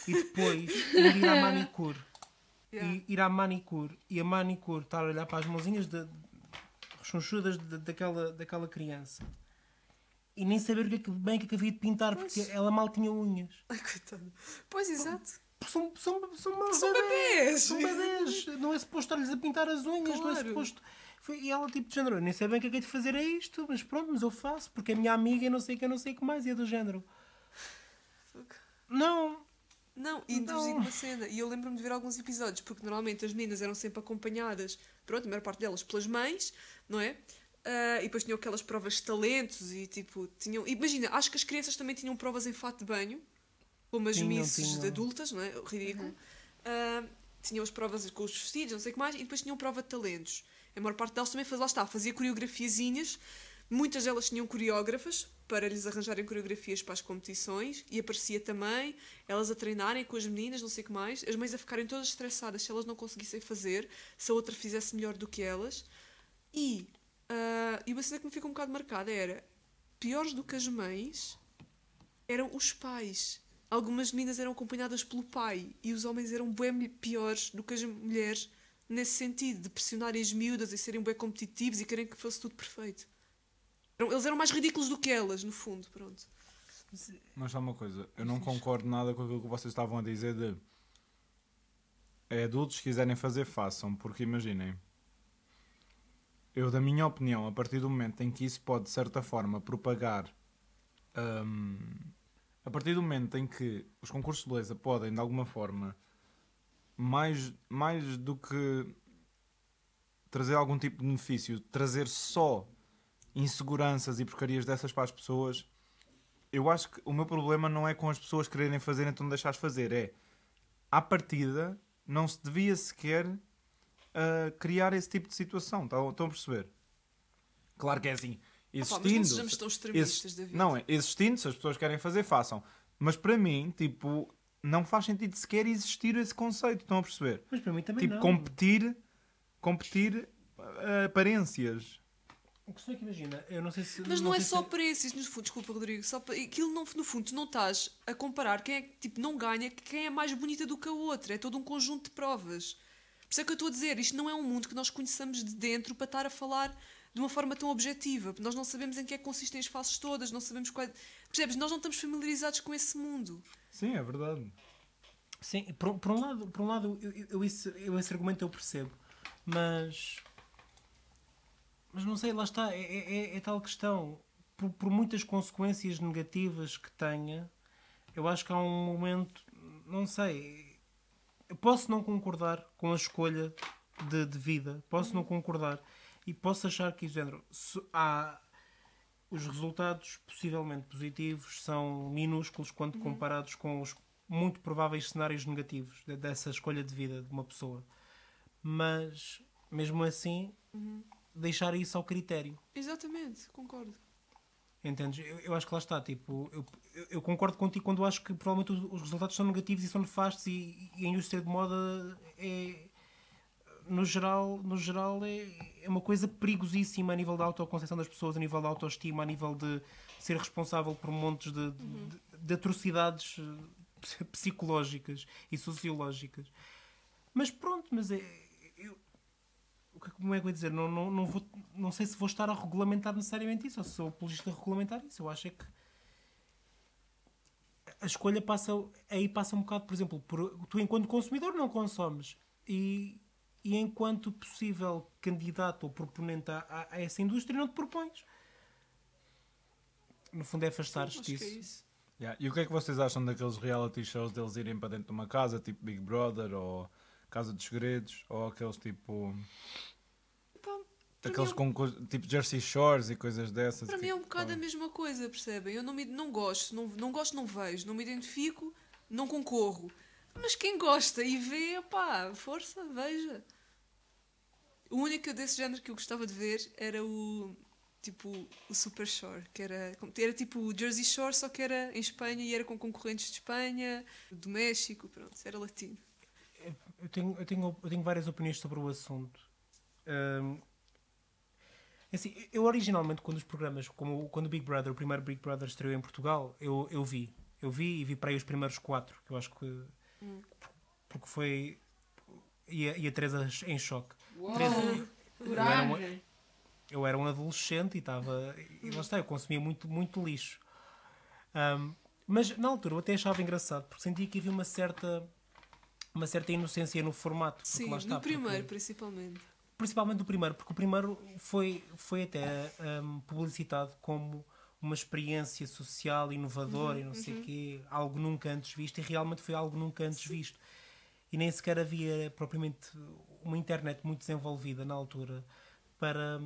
E depois ir à manicure. Yeah. E ir à manicure. E a manicure estar a olhar para as mãozinhas de, chunchudas de- daquela, daquela criança. E nem saber o que é que, bem o que é que havia de pintar, porque ela mal tinha unhas. Ai, coitado. Pois, exato. São, são, são, São bebês. São bebês. Não é suposto estar-lhes a pintar as unhas, não é Claro. suposto. Foi- E ela, tipo, de género, eu nem sei bem o que é que é de fazer é isto, mas pronto, mas eu faço, porque a minha amiga e não sei o que, eu não sei o que mais, e é do género. Não, Não, e Não. vos digo uma cena, e eu lembro-me de ver alguns episódios, porque normalmente as meninas eram sempre acompanhadas, pronto, a maior parte delas pelas mães, não é? Ah, e depois tinham aquelas provas de talentos e tipo, tinham. Imagina, acho que as crianças também tinham provas em fato de banho, como as Tinham, misses tinham. de adultas, não é? Ridículo. Ah, tinham as provas com os vestidos, não sei o que mais, e depois tinham prova de talentos. A maior parte delas também faz, lá está, fazia coreografiazinhas. Muitas delas tinham coreógrafas para lhes arranjarem coreografias para as competições e aparecia também elas a treinarem com as meninas, não sei o que mais, as mães a ficarem todas estressadas se elas não conseguissem fazer, se a outra fizesse melhor do que elas. E, ah, e uma cena que me ficou um bocado marcada era piores do que as mães eram os pais. Algumas meninas eram acompanhadas pelo pai e os homens eram bem piores do que as mulheres nesse sentido, de pressionarem as miúdas e serem bem competitivos e querem que fosse tudo perfeito. Eles eram mais ridículos do que elas, no fundo, pronto. Mas só uma coisa, eu não concordo nada com aquilo que vocês estavam a dizer de é adultos se quiserem fazer, façam, porque imaginem, eu da minha opinião, a partir do momento em que isso pode de certa forma propagar hum, a partir do momento em que os concursos de beleza podem de alguma forma mais, mais do que trazer algum tipo de benefício, trazer só inseguranças e porcarias dessas para as pessoas, eu acho que o meu problema não é com as pessoas quererem fazer, então deixares fazer. É, à partida, não se devia sequer uh, criar esse tipo de situação. Estão, estão a perceber? Claro que é assim. Existindo, Opa, mas não sejamos tão extremistas, exi- David. não, é, existindo, se as pessoas querem fazer, façam. Mas para mim, tipo, não faz sentido sequer existir esse conceito. Estão a perceber? Mas para mim também Tipo, não. competir, competir uh, aparências. O que é que imagina, eu não sei se. Mas não, é sei só se- para esses, no fundo, desculpa, Rodrigo. Só para, aquilo não, no fundo, tu não estás a comparar quem é que tipo, não ganha, quem é mais bonita do que a outra. É todo um conjunto de provas. Por isso é que eu estou a dizer, isto não é um mundo que nós conheçamos de dentro para estar a falar de uma forma tão objetiva. Nós não sabemos em que é que consistem as faces todas, não sabemos quais. Percebes? Nós não estamos familiarizados com esse mundo. Sim, é verdade. Sim, por, por um lado, por um lado eu, eu, eu esse, eu esse argumento eu percebo, mas. Mas não sei, lá está, é, é- é- é tal questão. Por, por muitas consequências negativas que tenha, eu acho que há um momento, não sei, eu posso não concordar com a escolha de, de vida, posso não concordar e posso achar que, género, há os resultados possivelmente positivos são minúsculos quando comparados com os muito prováveis cenários negativos de- dessa escolha de vida de uma pessoa. Mas, mesmo assim, deixar isso ao critério. Exatamente, concordo. Entendes? Eu, eu acho que lá está. Tipo, eu, eu- concordo contigo quando acho que provavelmente os, os resultados são negativos e são nefastos e, e a indústria de moda é no geral, no geral é, é uma coisa perigosíssima a nível da autoconcepção das pessoas, a nível da autoestima, a nível de ser responsável por montes de, de, de atrocidades eh, psicológicas e sociológicas. Mas pronto, mas é. eu- o que- como é que eu ia dizer? Não, não, não, vou, não sei se vou estar a regulamentar necessariamente isso, ou se sou apologista a regulamentar isso. Eu acho é que a escolha passa aí passa um bocado, por exemplo, por, tu enquanto consumidor não consomes e, e enquanto possível candidato ou proponente a, a- a essa indústria não te propões. No fundo é afastar-te é disso. isso. Yeah. E o que é que vocês acham daqueles reality shows deles irem para dentro de uma casa, tipo Big Brother ou Casa dos Segredos, ou aqueles tipo. Pá, para aqueles mim é com tipo Jersey Shores e coisas dessas. Para que- mim é um bocado a mesma coisa, percebem? Eu não, me, não gosto, não, não gosto, não vejo, não me identifico, não concorro. Mas quem gosta e vê, pá, força, veja. O único desse género que eu gostava de ver era o tipo o Super Shore, que era, era tipo o Jersey Shore, só que era em Espanha e era com concorrentes de Espanha, do México, pronto, era latino. Eu tenho, eu, tenho, eu tenho várias opiniões sobre o assunto. Hum, assim, eu originalmente, quando os programas, como quando o Big Brother, o primeiro Big Brother estreou em Portugal, eu, eu vi. Eu vi e vi para aí os primeiros quatro, que eu acho que. Porque foi. E a, e a Teresa em choque. Teresa- Coragem. eu era um adolescente e estava. E lá está, eu consumia muito, muito lixo. Ahm, mas na altura eu até achava engraçado, porque sentia que havia uma certa. Uma certa inocência no formato. porque Sim, está, no porque- primeiro, principalmente. principalmente o primeiro, porque o primeiro foi, foi até ahm, publicitado como uma experiência social inovadora e não sei o quê, algo nunca antes visto, e realmente foi algo nunca antes visto. E nem sequer havia propriamente uma internet muito desenvolvida na altura para,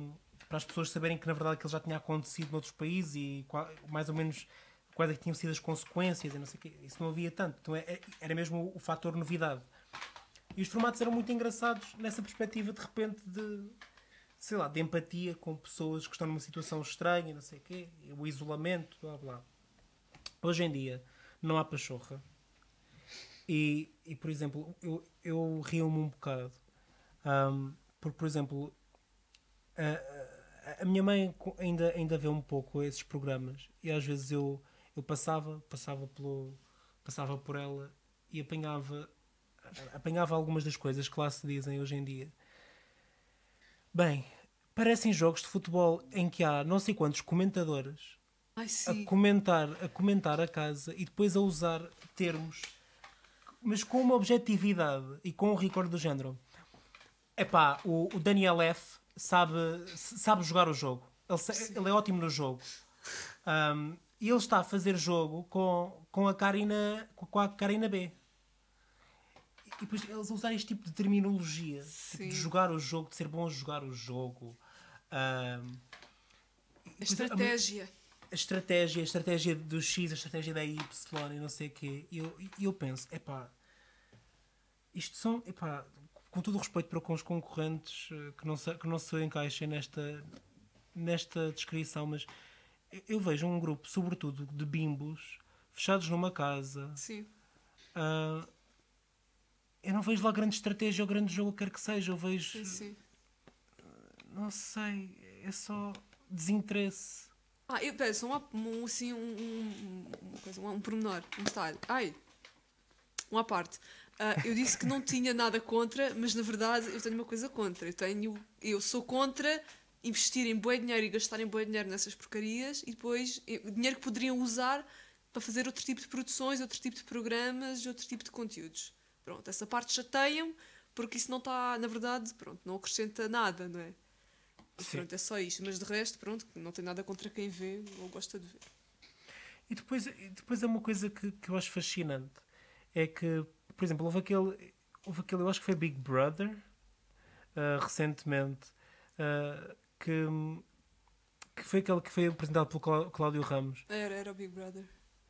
para as pessoas saberem que na verdade aquilo já tinha acontecido noutros países e mais ou menos quais é que tinham sido as consequências e não sei quê. Isso não havia tanto. Então é- é- era mesmo o fator novidade. E os formatos eram muito engraçados nessa perspectiva de repente de sei lá, de empatia com pessoas que estão numa situação estranha, não sei o quê, o isolamento, blá blá. Hoje em dia não há pachorra. E, e por exemplo, eu, eu rio-me um bocado. Ahm, porque, por exemplo, a, a- minha mãe ainda, ainda vê um pouco esses programas e às vezes eu, eu passava, passava, pelo, passava por ela e apanhava, apanhava algumas das coisas que lá se dizem hoje em dia. Bem, parecem jogos de futebol em que há não sei quantos comentadores Ai, a comentar, a comentar a casa e depois a usar termos, mas com uma objetividade e com um rigor do género. Epá, o, o Daniel F sabe, sabe jogar o jogo. Ele, ele é ótimo no jogo. Um, e ele está a fazer jogo com, com a Karina com a Karina B. depois eles usarem este tipo de terminologia tipo, de jogar o jogo, de ser bom a jogar o jogo. Ahm, A estratégia. a estratégia, a estratégia do X, a estratégia da Y e não sei o quê. E eu, eu penso, epá, isto são, epá, com todo o respeito para com os concorrentes eh, que não se, que não se encaixem nesta, nesta descrição, mas eu- vejo um grupo, sobretudo de bimbos, fechados numa casa. Sim. ah, eu não vejo lá grande estratégia ou grande jogo, quer que seja. Eu vejo, Sim, sim. não sei, é só desinteresse. Ah, eu peço um, um, assim, um, um, uma coisa, um, um pormenor, um detalhe. Ai, um à parte. Ah, eu disse que não tinha nada contra, mas na verdade eu tenho uma coisa contra. Eu, tenho, eu sou contra investir em dinheiro e gastar em dinheiro nessas porcarias e depois dinheiro que poderiam usar para fazer outro tipo de produções, outro tipo de programas, outro tipo de conteúdos. Pronto, essa parte chateia-me porque isso não está, na verdade, pronto, não acrescenta nada, não é? Pronto, é só isto. Mas de resto, pronto, não tem nada contra quem vê ou gosta de ver. E depois, depois é uma coisa que, que eu acho fascinante. É que, por exemplo, houve aquele, houve aquele eu acho que foi Big Brother, ah, recentemente, ah, que, que foi aquele que foi apresentado pelo Clá- Cláudio Ramos, Era, era o Big Brother.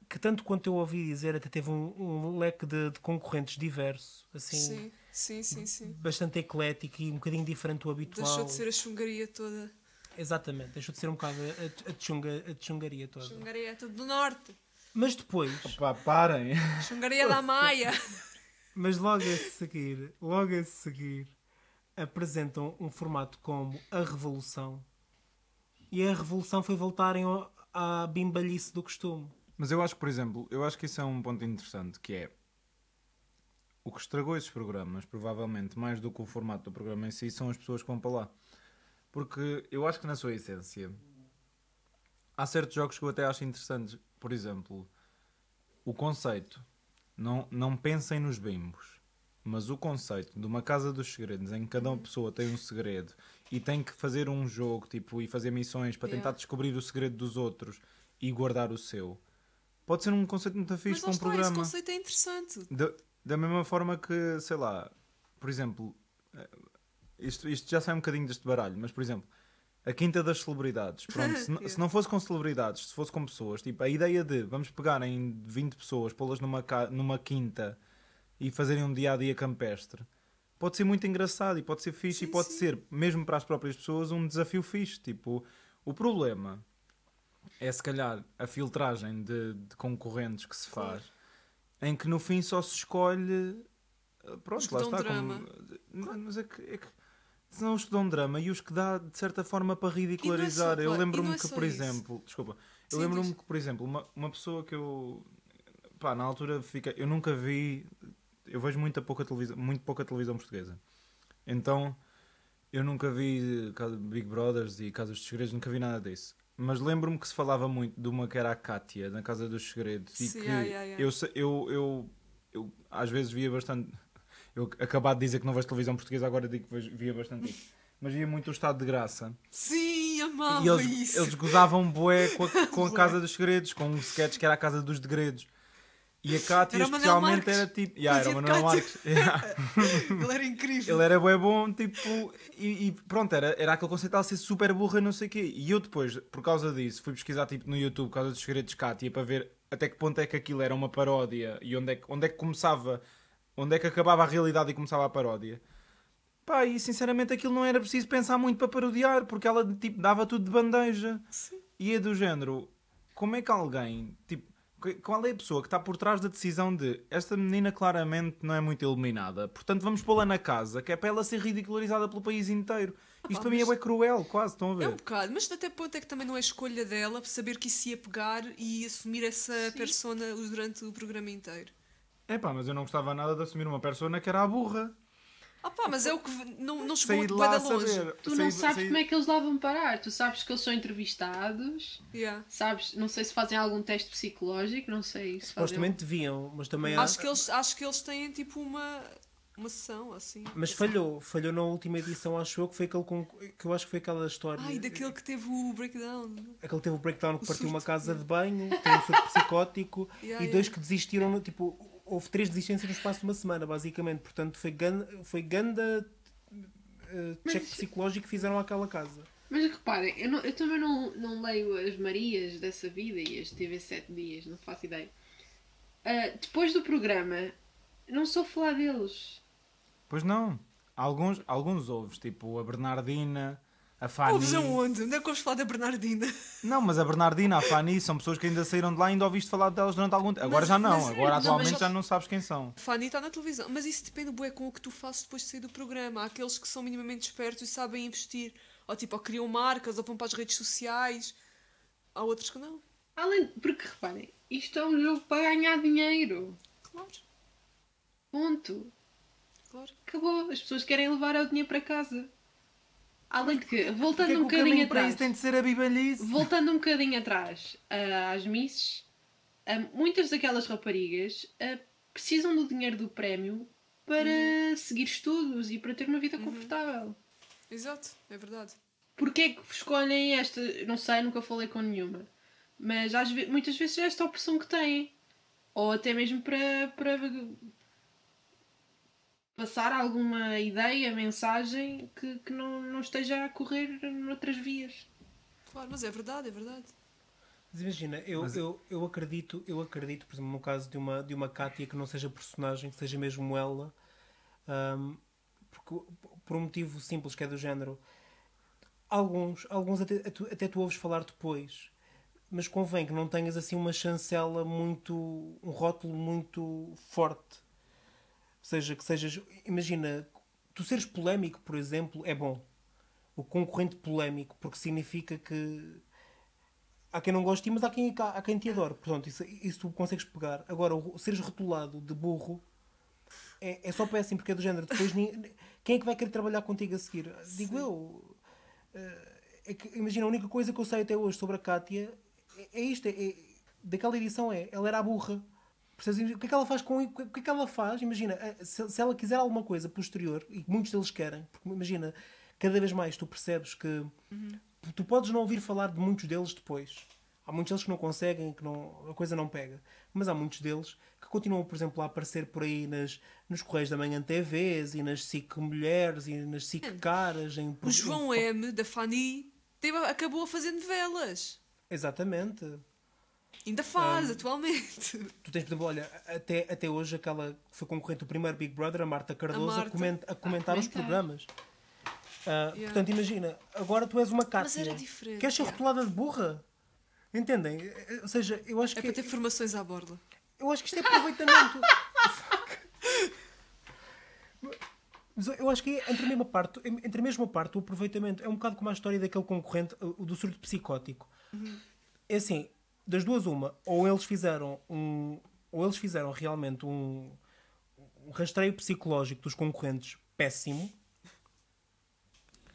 que tanto quanto eu ouvi dizer, até teve um, um leque de, de concorrentes diverso, assim, Sim, sim, sim, sim. bastante eclético e um bocadinho diferente do habitual. Deixou de ser a chungaria toda. Exatamente, deixou de ser um bocado a, a, chunga, a chungaria toda. Chungaria é tudo do norte. Mas depois, Pá, parem. Chungaria da Maia. Mas logo a seguir, logo a seguir, apresentam um formato como a Revolução. E a Revolução foi voltarem à bimbalhice do costume. Mas eu acho que, por exemplo, eu acho que isso é um ponto interessante, que é o que estragou esses programas, provavelmente, mais do que o formato do programa em si, são as pessoas que vão para lá. Porque eu acho que na sua essência há certos jogos que eu até acho interessantes. Por exemplo, o conceito. Não, não pensem nos bimbos. Mas o conceito de uma casa dos segredos em que cada uma pessoa tem um segredo e tem que fazer um jogo tipo, e fazer missões para tentar Yeah. descobrir o segredo dos outros e guardar o seu, pode ser um conceito muito fixe Mas para um está, esse programa. conceito é interessante. Da, da mesma forma que, sei lá, por exemplo, eh, isto, isto já sai um bocadinho deste baralho, mas por exemplo, a quinta das celebridades. Pronto, se, Yeah. se não fosse com celebridades, se fosse com pessoas, tipo, a ideia de vamos pegar em 20 pessoas, pô-las numa, numa quinta e fazerem um dia a dia campestre. Pode ser muito engraçado e pode ser fixe e Sim, pode sim. ser, mesmo para as próprias pessoas, um desafio fixe. Tipo, o problema é se calhar a filtragem de, de concorrentes que se Claro. Em que no fim só se escolhe. eh, Pronto, lá está. drama. Como, mas é que, é que são os que dão drama e os que dá de certa forma para ridicularizar. só- eu lembro-me é que, por isso. exemplo, desculpa, eu lembro-me que, por exemplo, uma, uma pessoa que eu pá, na altura fica, eu nunca vi, eu vejo muita pouca televisão, muito pouca televisão portuguesa. Então, eu nunca vi Big Brothers e Casas dos Segredos, nunca vi nada disso. Mas lembro-me que se falava muito de uma que era a Kátia, na Casa dos Segredos, e Sim, que yeah, yeah, yeah. Eu, eu, eu, eu às vezes via bastante. Eu acabado de dizer que não vejo televisão portuguesa, agora digo que via bastante isso. Mas via muito o Estado de Graça. Sim, amava E eles, isso. eles gozavam bué com a, com a Casa dos Segredos, com um sketch que era a Casa dos Degredos. E a Cátia Era especialmente era tipo. Yeah, era o Manuel. Marques. Yeah. Ele era incrível. Ele era bué bom, tipo. E, e pronto, era, era aquele conceito de ser super burra, não sei o quê. E eu depois, por causa disso, fui pesquisar tipo, no YouTube, Casa dos Segredos de Cátia, para ver até que ponto é que aquilo era uma paródia e onde é que, onde é que começava. Onde é que acabava a realidade e começava a paródia. Pá, e sinceramente aquilo não era preciso pensar muito para parodiar, porque ela tipo, dava tudo de bandeja. Sim. E é do género, como é que alguém, tipo, qual é a pessoa que está por trás da decisão de esta menina claramente não é muito iluminada, portanto vamos pô-la na casa, que é para ela ser ridicularizada pelo país inteiro. Isto pá, para mim é cruel, quase, estão a ver? É um bocado, mas até ponto é que também não é escolha dela saber que isso ia pegar e assumir essa Sim. persona durante o programa inteiro. É pá, mas eu não gostava nada de assumir uma persona que era a burra. Ah pá, mas é o que não, não chegou Saí a da longe. saber. Tu não sabes como é que eles lá vão parar. Tu sabes que eles são entrevistados, Yeah. sabes, não sei se fazem algum teste psicológico, não sei se fazem. Supostamente deviam, mas também há- Acho que, eles, acho que eles têm tipo uma, uma sessão assim. Mas falhou, falhou na última edição, acho eu, que foi aquele com, que eu acho que foi aquela história. Ai, daquele que teve o breakdown. Aquele teve o breakdown que O partiu uma surto, casa yeah. de banho, teve um surto psicótico Yeah, e dois yeah. que desistiram, no- tipo, houve três desistências no espaço de uma semana, basicamente. Portanto, foi, gan, foi ganda uh, Mas check psicológico que fizeram àquela casa. Mas reparem, eu, não- eu também não, não leio as Marias dessa vida e as TV 7 dias, não faço ideia. Ah, depois do programa, não sou falar deles. Pois não. Alguns, alguns ouves, tipo a Bernardina, a Fanny. Ouves aonde? Onde é que ouves falar da Bernardina? Não, mas a Bernardina, a Fanny são pessoas que ainda saíram de lá e ainda ouviste falar delas durante algum tempo. Agora Mas- já não, mas- agora não, atualmente mas- já não sabes quem são. Fanny está na televisão. Mas isso depende bué com o que tu fazes depois de sair do programa. Há aqueles que são minimamente espertos e sabem investir. Ou tipo, ou criam marcas, ou vão para as redes sociais. Há outros que não. Além, porque reparem, isto é um jogo para ganhar dinheiro. Claro, Ponto. claro. Acabou. As pessoas querem levar o dinheiro para casa. Além de que, voltando é que um bocadinho atrás. isso tem de ser a bibalhice? Voltando um bocadinho atrás ah, às misses, ah, muitas daquelas raparigas ah, precisam do dinheiro do prémio para Uhum. seguir estudos e para ter uma vida confortável. Exato, é verdade. Porquê é que escolhem esta? Não sei, nunca falei com nenhuma. Mas às ve- muitas vezes é esta a opção que têm. Ou até mesmo para, para passar alguma ideia, mensagem que, que não, não esteja a correr noutras vias. Claro, mas é verdade, é verdade. Mas imagina, eu, Mas- eu, eu acredito, eu acredito, por exemplo, no caso de uma, de uma Kátia que não seja personagem, que seja mesmo ela, ahm, porque, por um motivo simples que é do género. Alguns, alguns até, até tu ouves falar depois, mas convém que não tenhas assim uma chancela muito. um rótulo muito forte. Ou seja, que sejas. Imagina, tu seres polémico, por exemplo, é bom. O concorrente polémico, porque significa que há quem não goste mas há quem, há quem te adore. Portanto, isso, isso tu consegues pegar. Agora, o seres rotulado de burro é, é só péssimo, porque é do género. Depois, quem é que vai querer trabalhar contigo a seguir? Digo eu. eh, é que, imagina, a única coisa que eu sei até hoje sobre a Kátia é, é isto. É, é- daquela edição é, ela era a burra. Percebes? O que é que ela faz com o que é que ela faz? Imagina, eh, se, se ela quiser alguma coisa posterior, e muitos deles querem, porque imagina, cada vez mais tu percebes que tu podes não ouvir falar de muitos deles depois. Há muitos deles que não conseguem, que não, a coisa não pega. Mas há muitos deles que continuam, por exemplo, a aparecer por aí nas, nos Correios da Manhã TVs e nas SIC Mulheres e nas SIC Caras. Em, O João M, da Fanny, teve, acabou a fazer novelas. Exatamente. Ainda faz, atualmente. Tu tens, por exemplo, olha, até, até hoje aquela que foi concorrente do primeiro Big Brother, a Marta Cardoso, a, Marta. coment- a comentar os comentar. programas. Ah, Yeah. Portanto, imagina, agora tu és uma Mas Cátia. era diferente. Queres ser yeah. rotulada de burra? Entendem? Ou seja, eu acho É que para ter formações à borda. Eu acho que isto é aproveitamento. Mas eu acho que é entre a mesma parte, entre a mesma parte, o aproveitamento é um bocado como a história daquele concorrente, o do surto psicótico. É assim, das duas uma, ou eles fizeram um, ou eles fizeram realmente um, um rastreio psicológico dos concorrentes péssimo,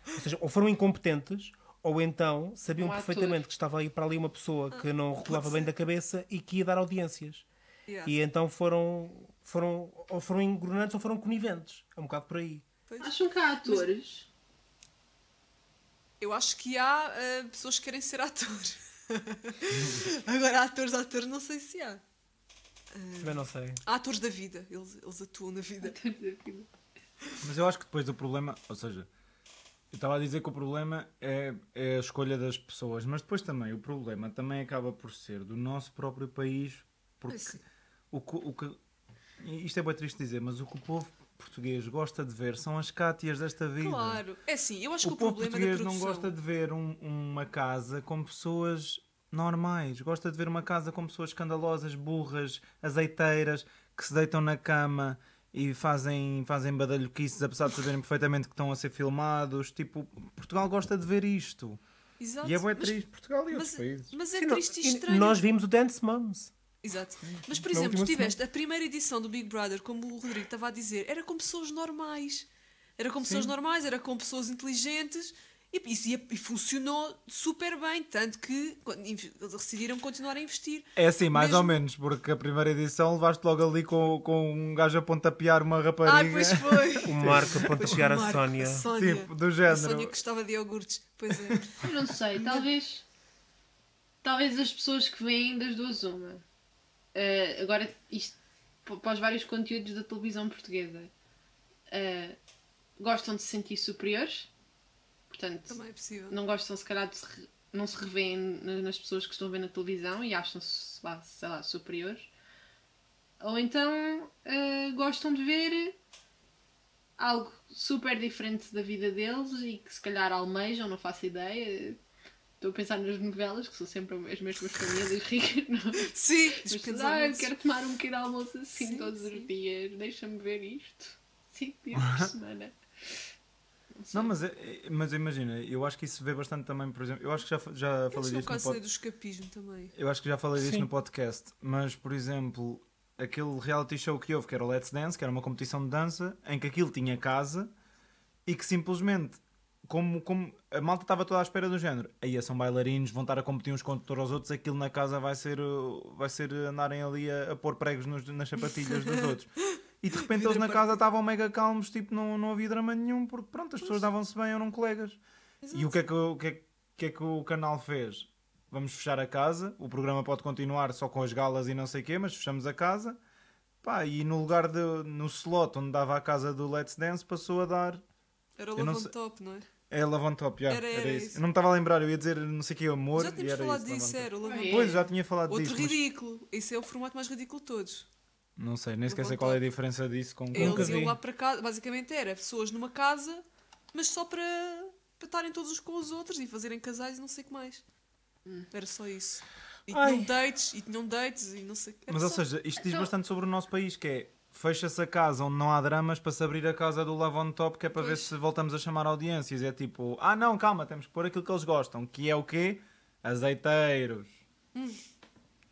ou seja, ou foram incompetentes, ou então sabiam Um ator. perfeitamente que estava aí para ali uma pessoa que não regulava bem da cabeça e que ia dar audiências. Yeah. E então foram, foram, ou foram engronantes ou foram coniventes. É um bocado por aí. Pois. Acham que há atores? Eu acho que há ah, pessoas que querem ser ator. Agora, atores, atores, não sei se há. Também não sei. Há atores da vida, eles, eles atuam na vida. Mas eu acho que depois do problema, ou seja, eu estava a dizer que o problema é, é a escolha das pessoas, mas depois também o problema também acaba por ser do nosso próprio país, porque Sim. o que, o que isto é bem triste dizer, mas o que o povo português gosta de ver são as cátias desta vida. Claro, é assim, eu acho O que o povo problema da português produção... não gosta de ver um- uma casa com pessoas normais. Gosta de ver uma casa com pessoas escandalosas, burras, azeiteiras, que se deitam na cama e fazem, fazem badalhoquices apesar de saberem perfeitamente que estão a ser filmados. Tipo, Portugal gosta de ver isto. Exato. E é triste. Portugal e outros mas, países. mas é Sim, triste e estranho. Nós vimos o Dance Moms. Exato. Mas, por Na exemplo, tiveste a primeira edição do Big Brother, como o Rodrigo estava a dizer, era com pessoas normais. Era com pessoas normais, era com pessoas inteligentes e, e, e- funcionou super bem. Tanto que decidiram continuar a investir. É assim, mais Mesmo- ou menos, porque a primeira edição levaste logo ali com, com um gajo a pontapear uma rapariga. Ah, pois foi. O Marco a Sónia. A Sónia. Tipo, do A género. Sónia que gostava de iogurtes. Pois é. Eu não sei, talvez. Talvez as pessoas que vêm das duas uma. Eh, agora, isto para os vários conteúdos da televisão portuguesa. Uh, gostam de se sentir superiores, portanto, é não gostam se calhar de se não se revêem na- nas pessoas que estão a ver na televisão e acham-se, sei lá, superiores. Ou então eh, gostam de ver algo super diferente da vida deles e que se calhar almejam, não faço ideia. Estou a pensar nas novelas, que são sempre as mesmas famílias ricas, não é? Sim, Mas, ah, quero tomar um pequeno almoço assim Sim, todos sim. os dias, deixa-me ver isto. Cinco dias por semana. Não, mas, é- é- mas imagina, eu acho que isso vê bastante também, por exemplo, eu acho que já, já falei disto no pod- do escapismo também. Eu acho que já falei disto Sim. no podcast, mas por exemplo, aquele reality show que houve, que era o Let's Dance, que era uma competição de dança, em que aquilo tinha casa e que simplesmente, como, como a malta estava toda à espera do género, aí são bailarinos, vão estar a competir uns contra os outros, aquilo na casa vai ser, vai ser andarem ali a, a pôr pregos nos- nas sapatilhas dos outros. E de repente eles na casa estavam mega calmos, tipo, não, não havia drama nenhum, porque pronto, as pessoas davam-se bem, eram colegas. E o que é que, o, que, é, que é que o canal fez? Vamos fechar a casa, o programa pode continuar só com as galas e não sei o quê, mas fechamos a casa. Pá, e no lugar de, no slot onde dava a casa do Let's Dance, passou a dar. Era o Love on sei- Top, não é? É Love on Top, já. Era- Era, era isso. isso. Eu não me estava a lembrar, eu ia dizer não sei o que, amor. Já e tínhamos era falado isso, disso, era o Love on Top. é? Pois, já tinha falado Outro disso. mas ridículo. Esse é o formato mais ridículo de todos. Não sei, nem sequer Love sei on qual é a diferença disso com Nunca Eles iam lá para casa, basicamente era pessoas numa casa, mas só para, para estarem todos uns com os outros e fazerem casais e não sei o que mais. Era só isso. E Ai. tinham dates, e tinham dates, e não sei era Mas ou só- seja, isto diz Então- bastante sobre o nosso país, que é fecha-se a casa onde não há dramas para se abrir a casa do Love on Top, que é para ver Pois. se voltamos a chamar audiências. É tipo, ah não, calma, temos que pôr aquilo que eles gostam, que é o quê? Azeiteiros.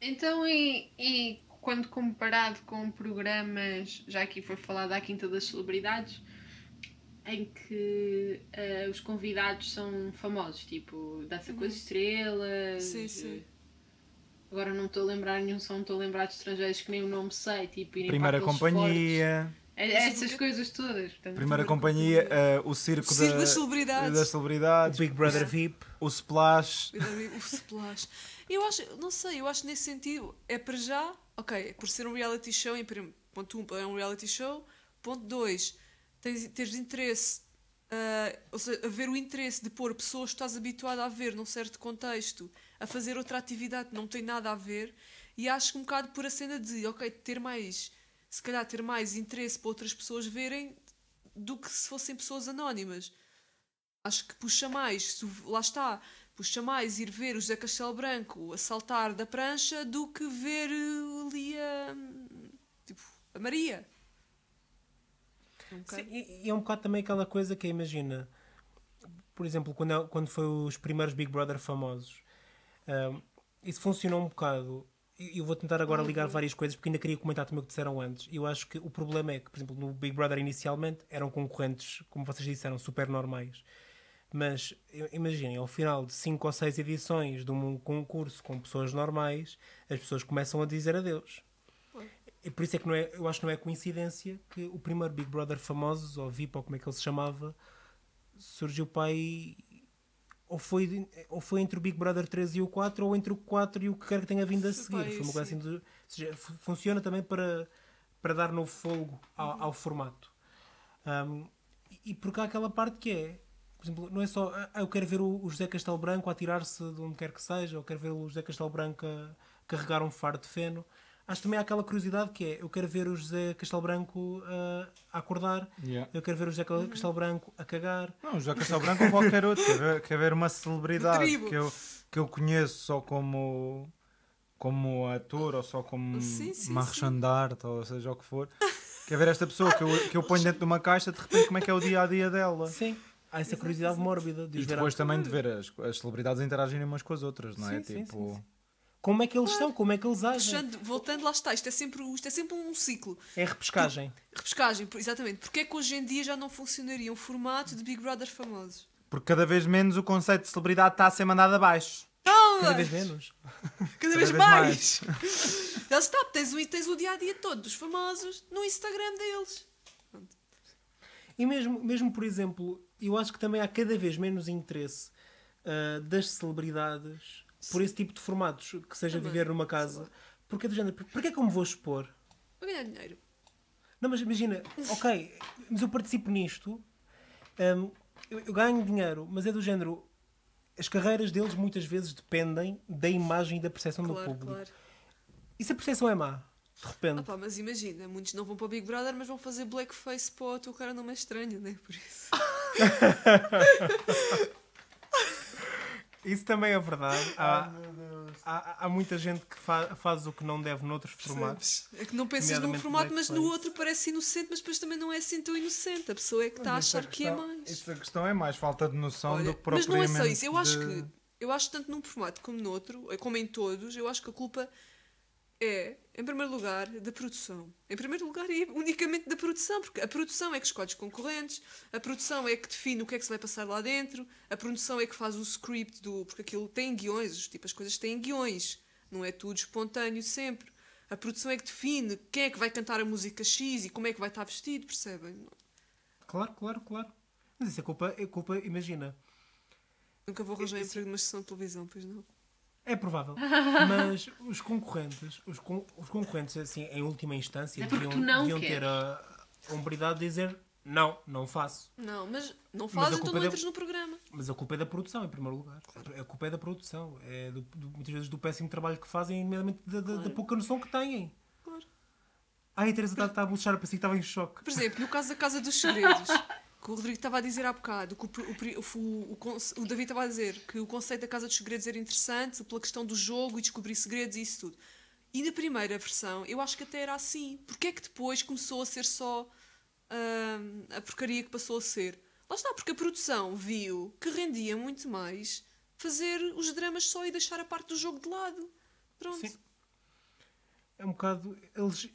Então, e, e quando comparado com programas, já aqui foi falado à Quinta das Celebridades, em que eh, os convidados são famosos, tipo Dança com as Estrelas. Sim, sim. eh, Agora não estou a lembrar nenhum, só não estou a lembrar de estrangeiros que nem o nome sei, tipo irem Primeira para companhia, fortes. É- Essas coisas todas. Portanto, primeira companhia, eh, o circo, O circo da- das celebridades. das celebridades, O Big Brother VIP. o Splash. O splash. Eu acho, não sei, eu acho nesse sentido é para já, ok, por ser um reality show, em ponto 1 um, é um reality show, ponto 2, tens, teres interesse, ah, ou seja, haver o interesse de pôr pessoas que estás habituado a ver num certo contexto a fazer outra atividade que não tem nada a ver, e acho que um bocado por a cena de, ok, ter mais, se calhar ter mais interesse para outras pessoas verem do que se fossem pessoas anónimas acho que puxa mais, lá está, puxa mais ir ver o José Castelo Branco a saltar da prancha do que ver eh, ali a, tipo, a Maria. Sim, e e é um bocado também aquela coisa que é, imagina, por exemplo, quando, é- quando foi os primeiros Big Brother famosos, isso funcionou um bocado. E eu vou tentar agora ligar várias coisas porque ainda queria comentar também o que disseram antes. Eu acho que o problema é que, por exemplo, no Big Brother inicialmente eram concorrentes, como vocês disseram, super normais. Mas imaginem, ao final de 5 ou 6 edições de um concurso com pessoas normais, as pessoas começam a dizer adeus. E por isso é que não é, eu acho que não é coincidência que o primeiro Big Brother famosos, ou VIP, ou como é que ele se chamava, surgiu para aí. Ou foi, ou foi entre o Big Brother 3 e o 4, ou entre o 4 e o que quer que tenha vindo a seguir. Foi uma coisa sim. assim seja, fu- funciona também para, para dar novo fogo ao, ao formato. Um, e- e porque há aquela parte que é, por exemplo, não é só ah, eu quero ver o, o José Castelo Branco a tirar-se de onde quer que seja, ou quero ver o José Castelo Branco a carregar um fardo de feno. Acho também há aquela curiosidade que é eu quero ver o José Castelo Branco ah, a acordar, Yeah. eu quero ver o José Castelo Branco a cagar. Não, já Castelo Branco ou qualquer outro. Quer ver, ver uma celebridade que eu, que eu conheço só como, como ator ou só como Sim, sim, marchand d'art ou seja o que for. Quer ver esta pessoa que eu, que eu ponho dentro de uma caixa, de repente, como é que é o dia a dia dela? Sim, há essa curiosidade mórbida de E depois também de ver as, as celebridades interagirem umas com as outras, não é? Sim, tipo, sim, sim. Como é que eles estão, como é que eles agem. Puxando, voltando, lá está, isto é sempre, isto é sempre um ciclo. É repescagem. Repescagem, por- exatamente. Porque é que hoje em dia já não funcionaria um formato de Big Brother famosos? porque cada vez menos o conceito de celebridade está a ser mandado abaixo. Não, Cada vez menos. Cada vez vez mais! Já está, tens o, tens o dia a dia todo dos famosos no Instagram deles. E mesmo, mesmo, por exemplo, eu acho que também há cada vez menos interesse ah, das celebridades por esse tipo de formatos, que seja Também. viver numa casa. Porque é do género, porquê é que eu me vou expor? Para ganhar dinheiro. Não, mas imagina, ok, mas eu participo nisto, hum, eu, eu ganho dinheiro, mas é do género. As carreiras deles muitas vezes dependem da imagem e da percepção do Claro, público. claro. E se a percepção é má, de repente, Ah pá, mas imagina, muitos não vão para o Big Brother, mas vão fazer blackface para o teu cara não é estranho, né? Por isso. isso também é verdade. Há, Deus. há, há muita gente que fa- faz o que não deve noutros formatos. É que não pensas num formato, mas no outro parece inocente, mas depois também não é assim tão inocente. A pessoa é que está a achar que é questão- mais. Isso a questão é mais falta de noção Olha, do que mas não é propriamente só isso. Eu acho de- que, eu acho que tanto num formato como no outro, eh, como em todos, eu acho que a culpa é, em primeiro lugar, da produção. Em primeiro lugar, é unicamente da produção, porque a produção é que escolhe os concorrentes, a produção é que define o que é que se vai passar lá dentro, a produção é que faz o script do. porque aquilo tem guiões, tipo, as coisas têm guiões, não é tudo espontâneo sempre. A produção é que define quem é que vai cantar a música X e como é que vai estar vestido, percebem? Claro, claro, claro. Mas isso é culpa, é culpa imagina. Nunca vou arranjar emprego numa sessão de televisão, pois não. É provável. Mas os concorrentes, os, con- os concorrentes, assim, em última instância, É deviam, deviam ter a, a hombridade de dizer não, não faço. Não, mas não fazes, então não é da- entras no programa. Mas a culpa é da produção, em primeiro lugar. A culpa é da produção. É do- do- muitas vezes do péssimo trabalho que fazem, nomeadamente da, da- da Claro. pouca noção que têm. Claro. Ai, a Teresa está, está a buchar para si, estava em choque. Por exemplo, no caso da Casa dos Segredos, que o Rodrigo estava a dizer há bocado, que o, o, o, o, David estava a dizer que o conceito da Casa dos Segredos era interessante pela questão do jogo e descobrir segredos e isso tudo. E na primeira versão, eu acho que até era assim. Porque é que depois começou a ser só hum, a porcaria que passou a ser? Lá está, porque a produção viu que rendia muito mais fazer os dramas só e deixar a parte do jogo de lado. Pronto. Sim. É um bocado. Eles,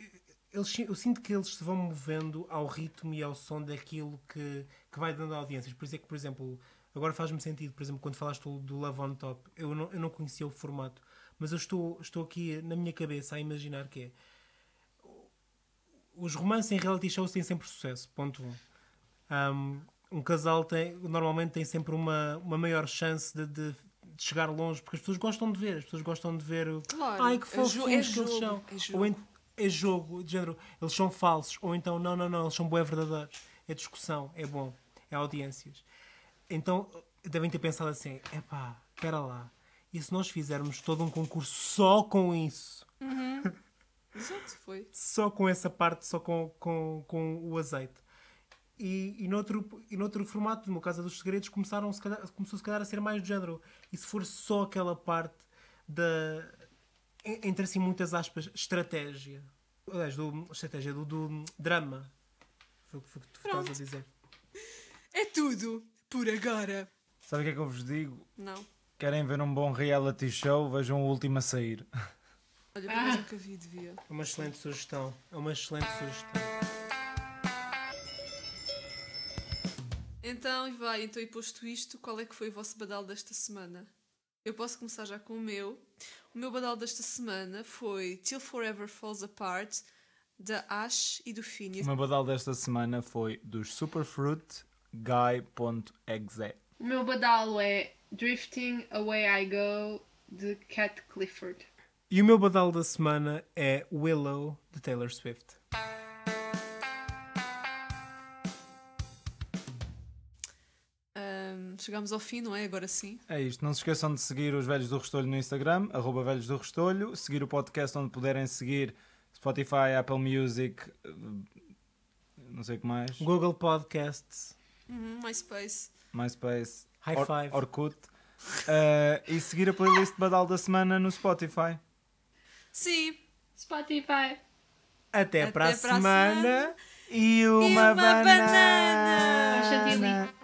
eles, eu sinto que eles se vão movendo ao ritmo e ao som daquilo que, que vai dando audiências. Por isso é que, por exemplo, agora faz-me sentido, por exemplo, quando falaste do, do Love on Top, eu não, eu não conhecia o formato, mas eu estou, estou aqui na minha cabeça a imaginar que é. Os romances em reality shows têm sempre sucesso, ponto 1. Um, um casal tem, normalmente tem sempre uma, uma maior chance de, de- de chegar longe, porque as pessoas gostam de ver, as pessoas gostam de ver o- Claro, Ai, que fofinhos é que eles são. é. Ou en- é jogo, de género, eles são falsos. Ou então, não, não, não, eles são bué verdadeiros. É discussão, é bom, é audiências. Então, devem ter pensado assim, epá, espera lá. E se nós fizermos todo um concurso só com isso? Exato, foi. Só com essa parte, só com, com, com o azeite. E, e, noutro, e noutro formato, no Casa dos Segredos, começaram, se calhar, começou se calhar a ser mais do género. E se for só aquela parte da. En- Entre assim muitas aspas, estratégia. Aliás, do, estratégia do, do drama. Foi o que foi o que tu estavas a Pronto. dizer. É tudo por agora. Sabe o que é que eu vos digo? Não. Querem ver um bom reality show? Vejam o último a sair. Olha, por acaso nunca vi, devia. É uma excelente sugestão. É uma excelente sugestão. Então, e vai, então e posto isto, qual é que foi o vosso badal desta semana? Eu posso começar já com o meu. O meu badal desta semana foi Till Forever Falls Apart, da Ash e do O Phineas. meu badal desta semana foi dos Superfruit Guy.exe. O meu badalo é Drifting Away I Go de Cat Clifford. E o meu badal da semana é Willow, de Taylor Swift. Chegámos ao fim, não é? Agora sim. É isto. Não se esqueçam de seguir os Velhos do Restolho no Instagram, arroba Velhos do Restolho. Seguir o podcast onde puderem seguir Spotify, Apple Music, eh, não sei o que mais, Google Podcasts. Uhum, MySpace. MySpace, High Or- five. Orkut. Eh, e seguir a playlist de Badal da Semana no Spotify. Sim. Spotify. Até, Até para a semana. semana. E uma, uma banana. banana. Chantilly.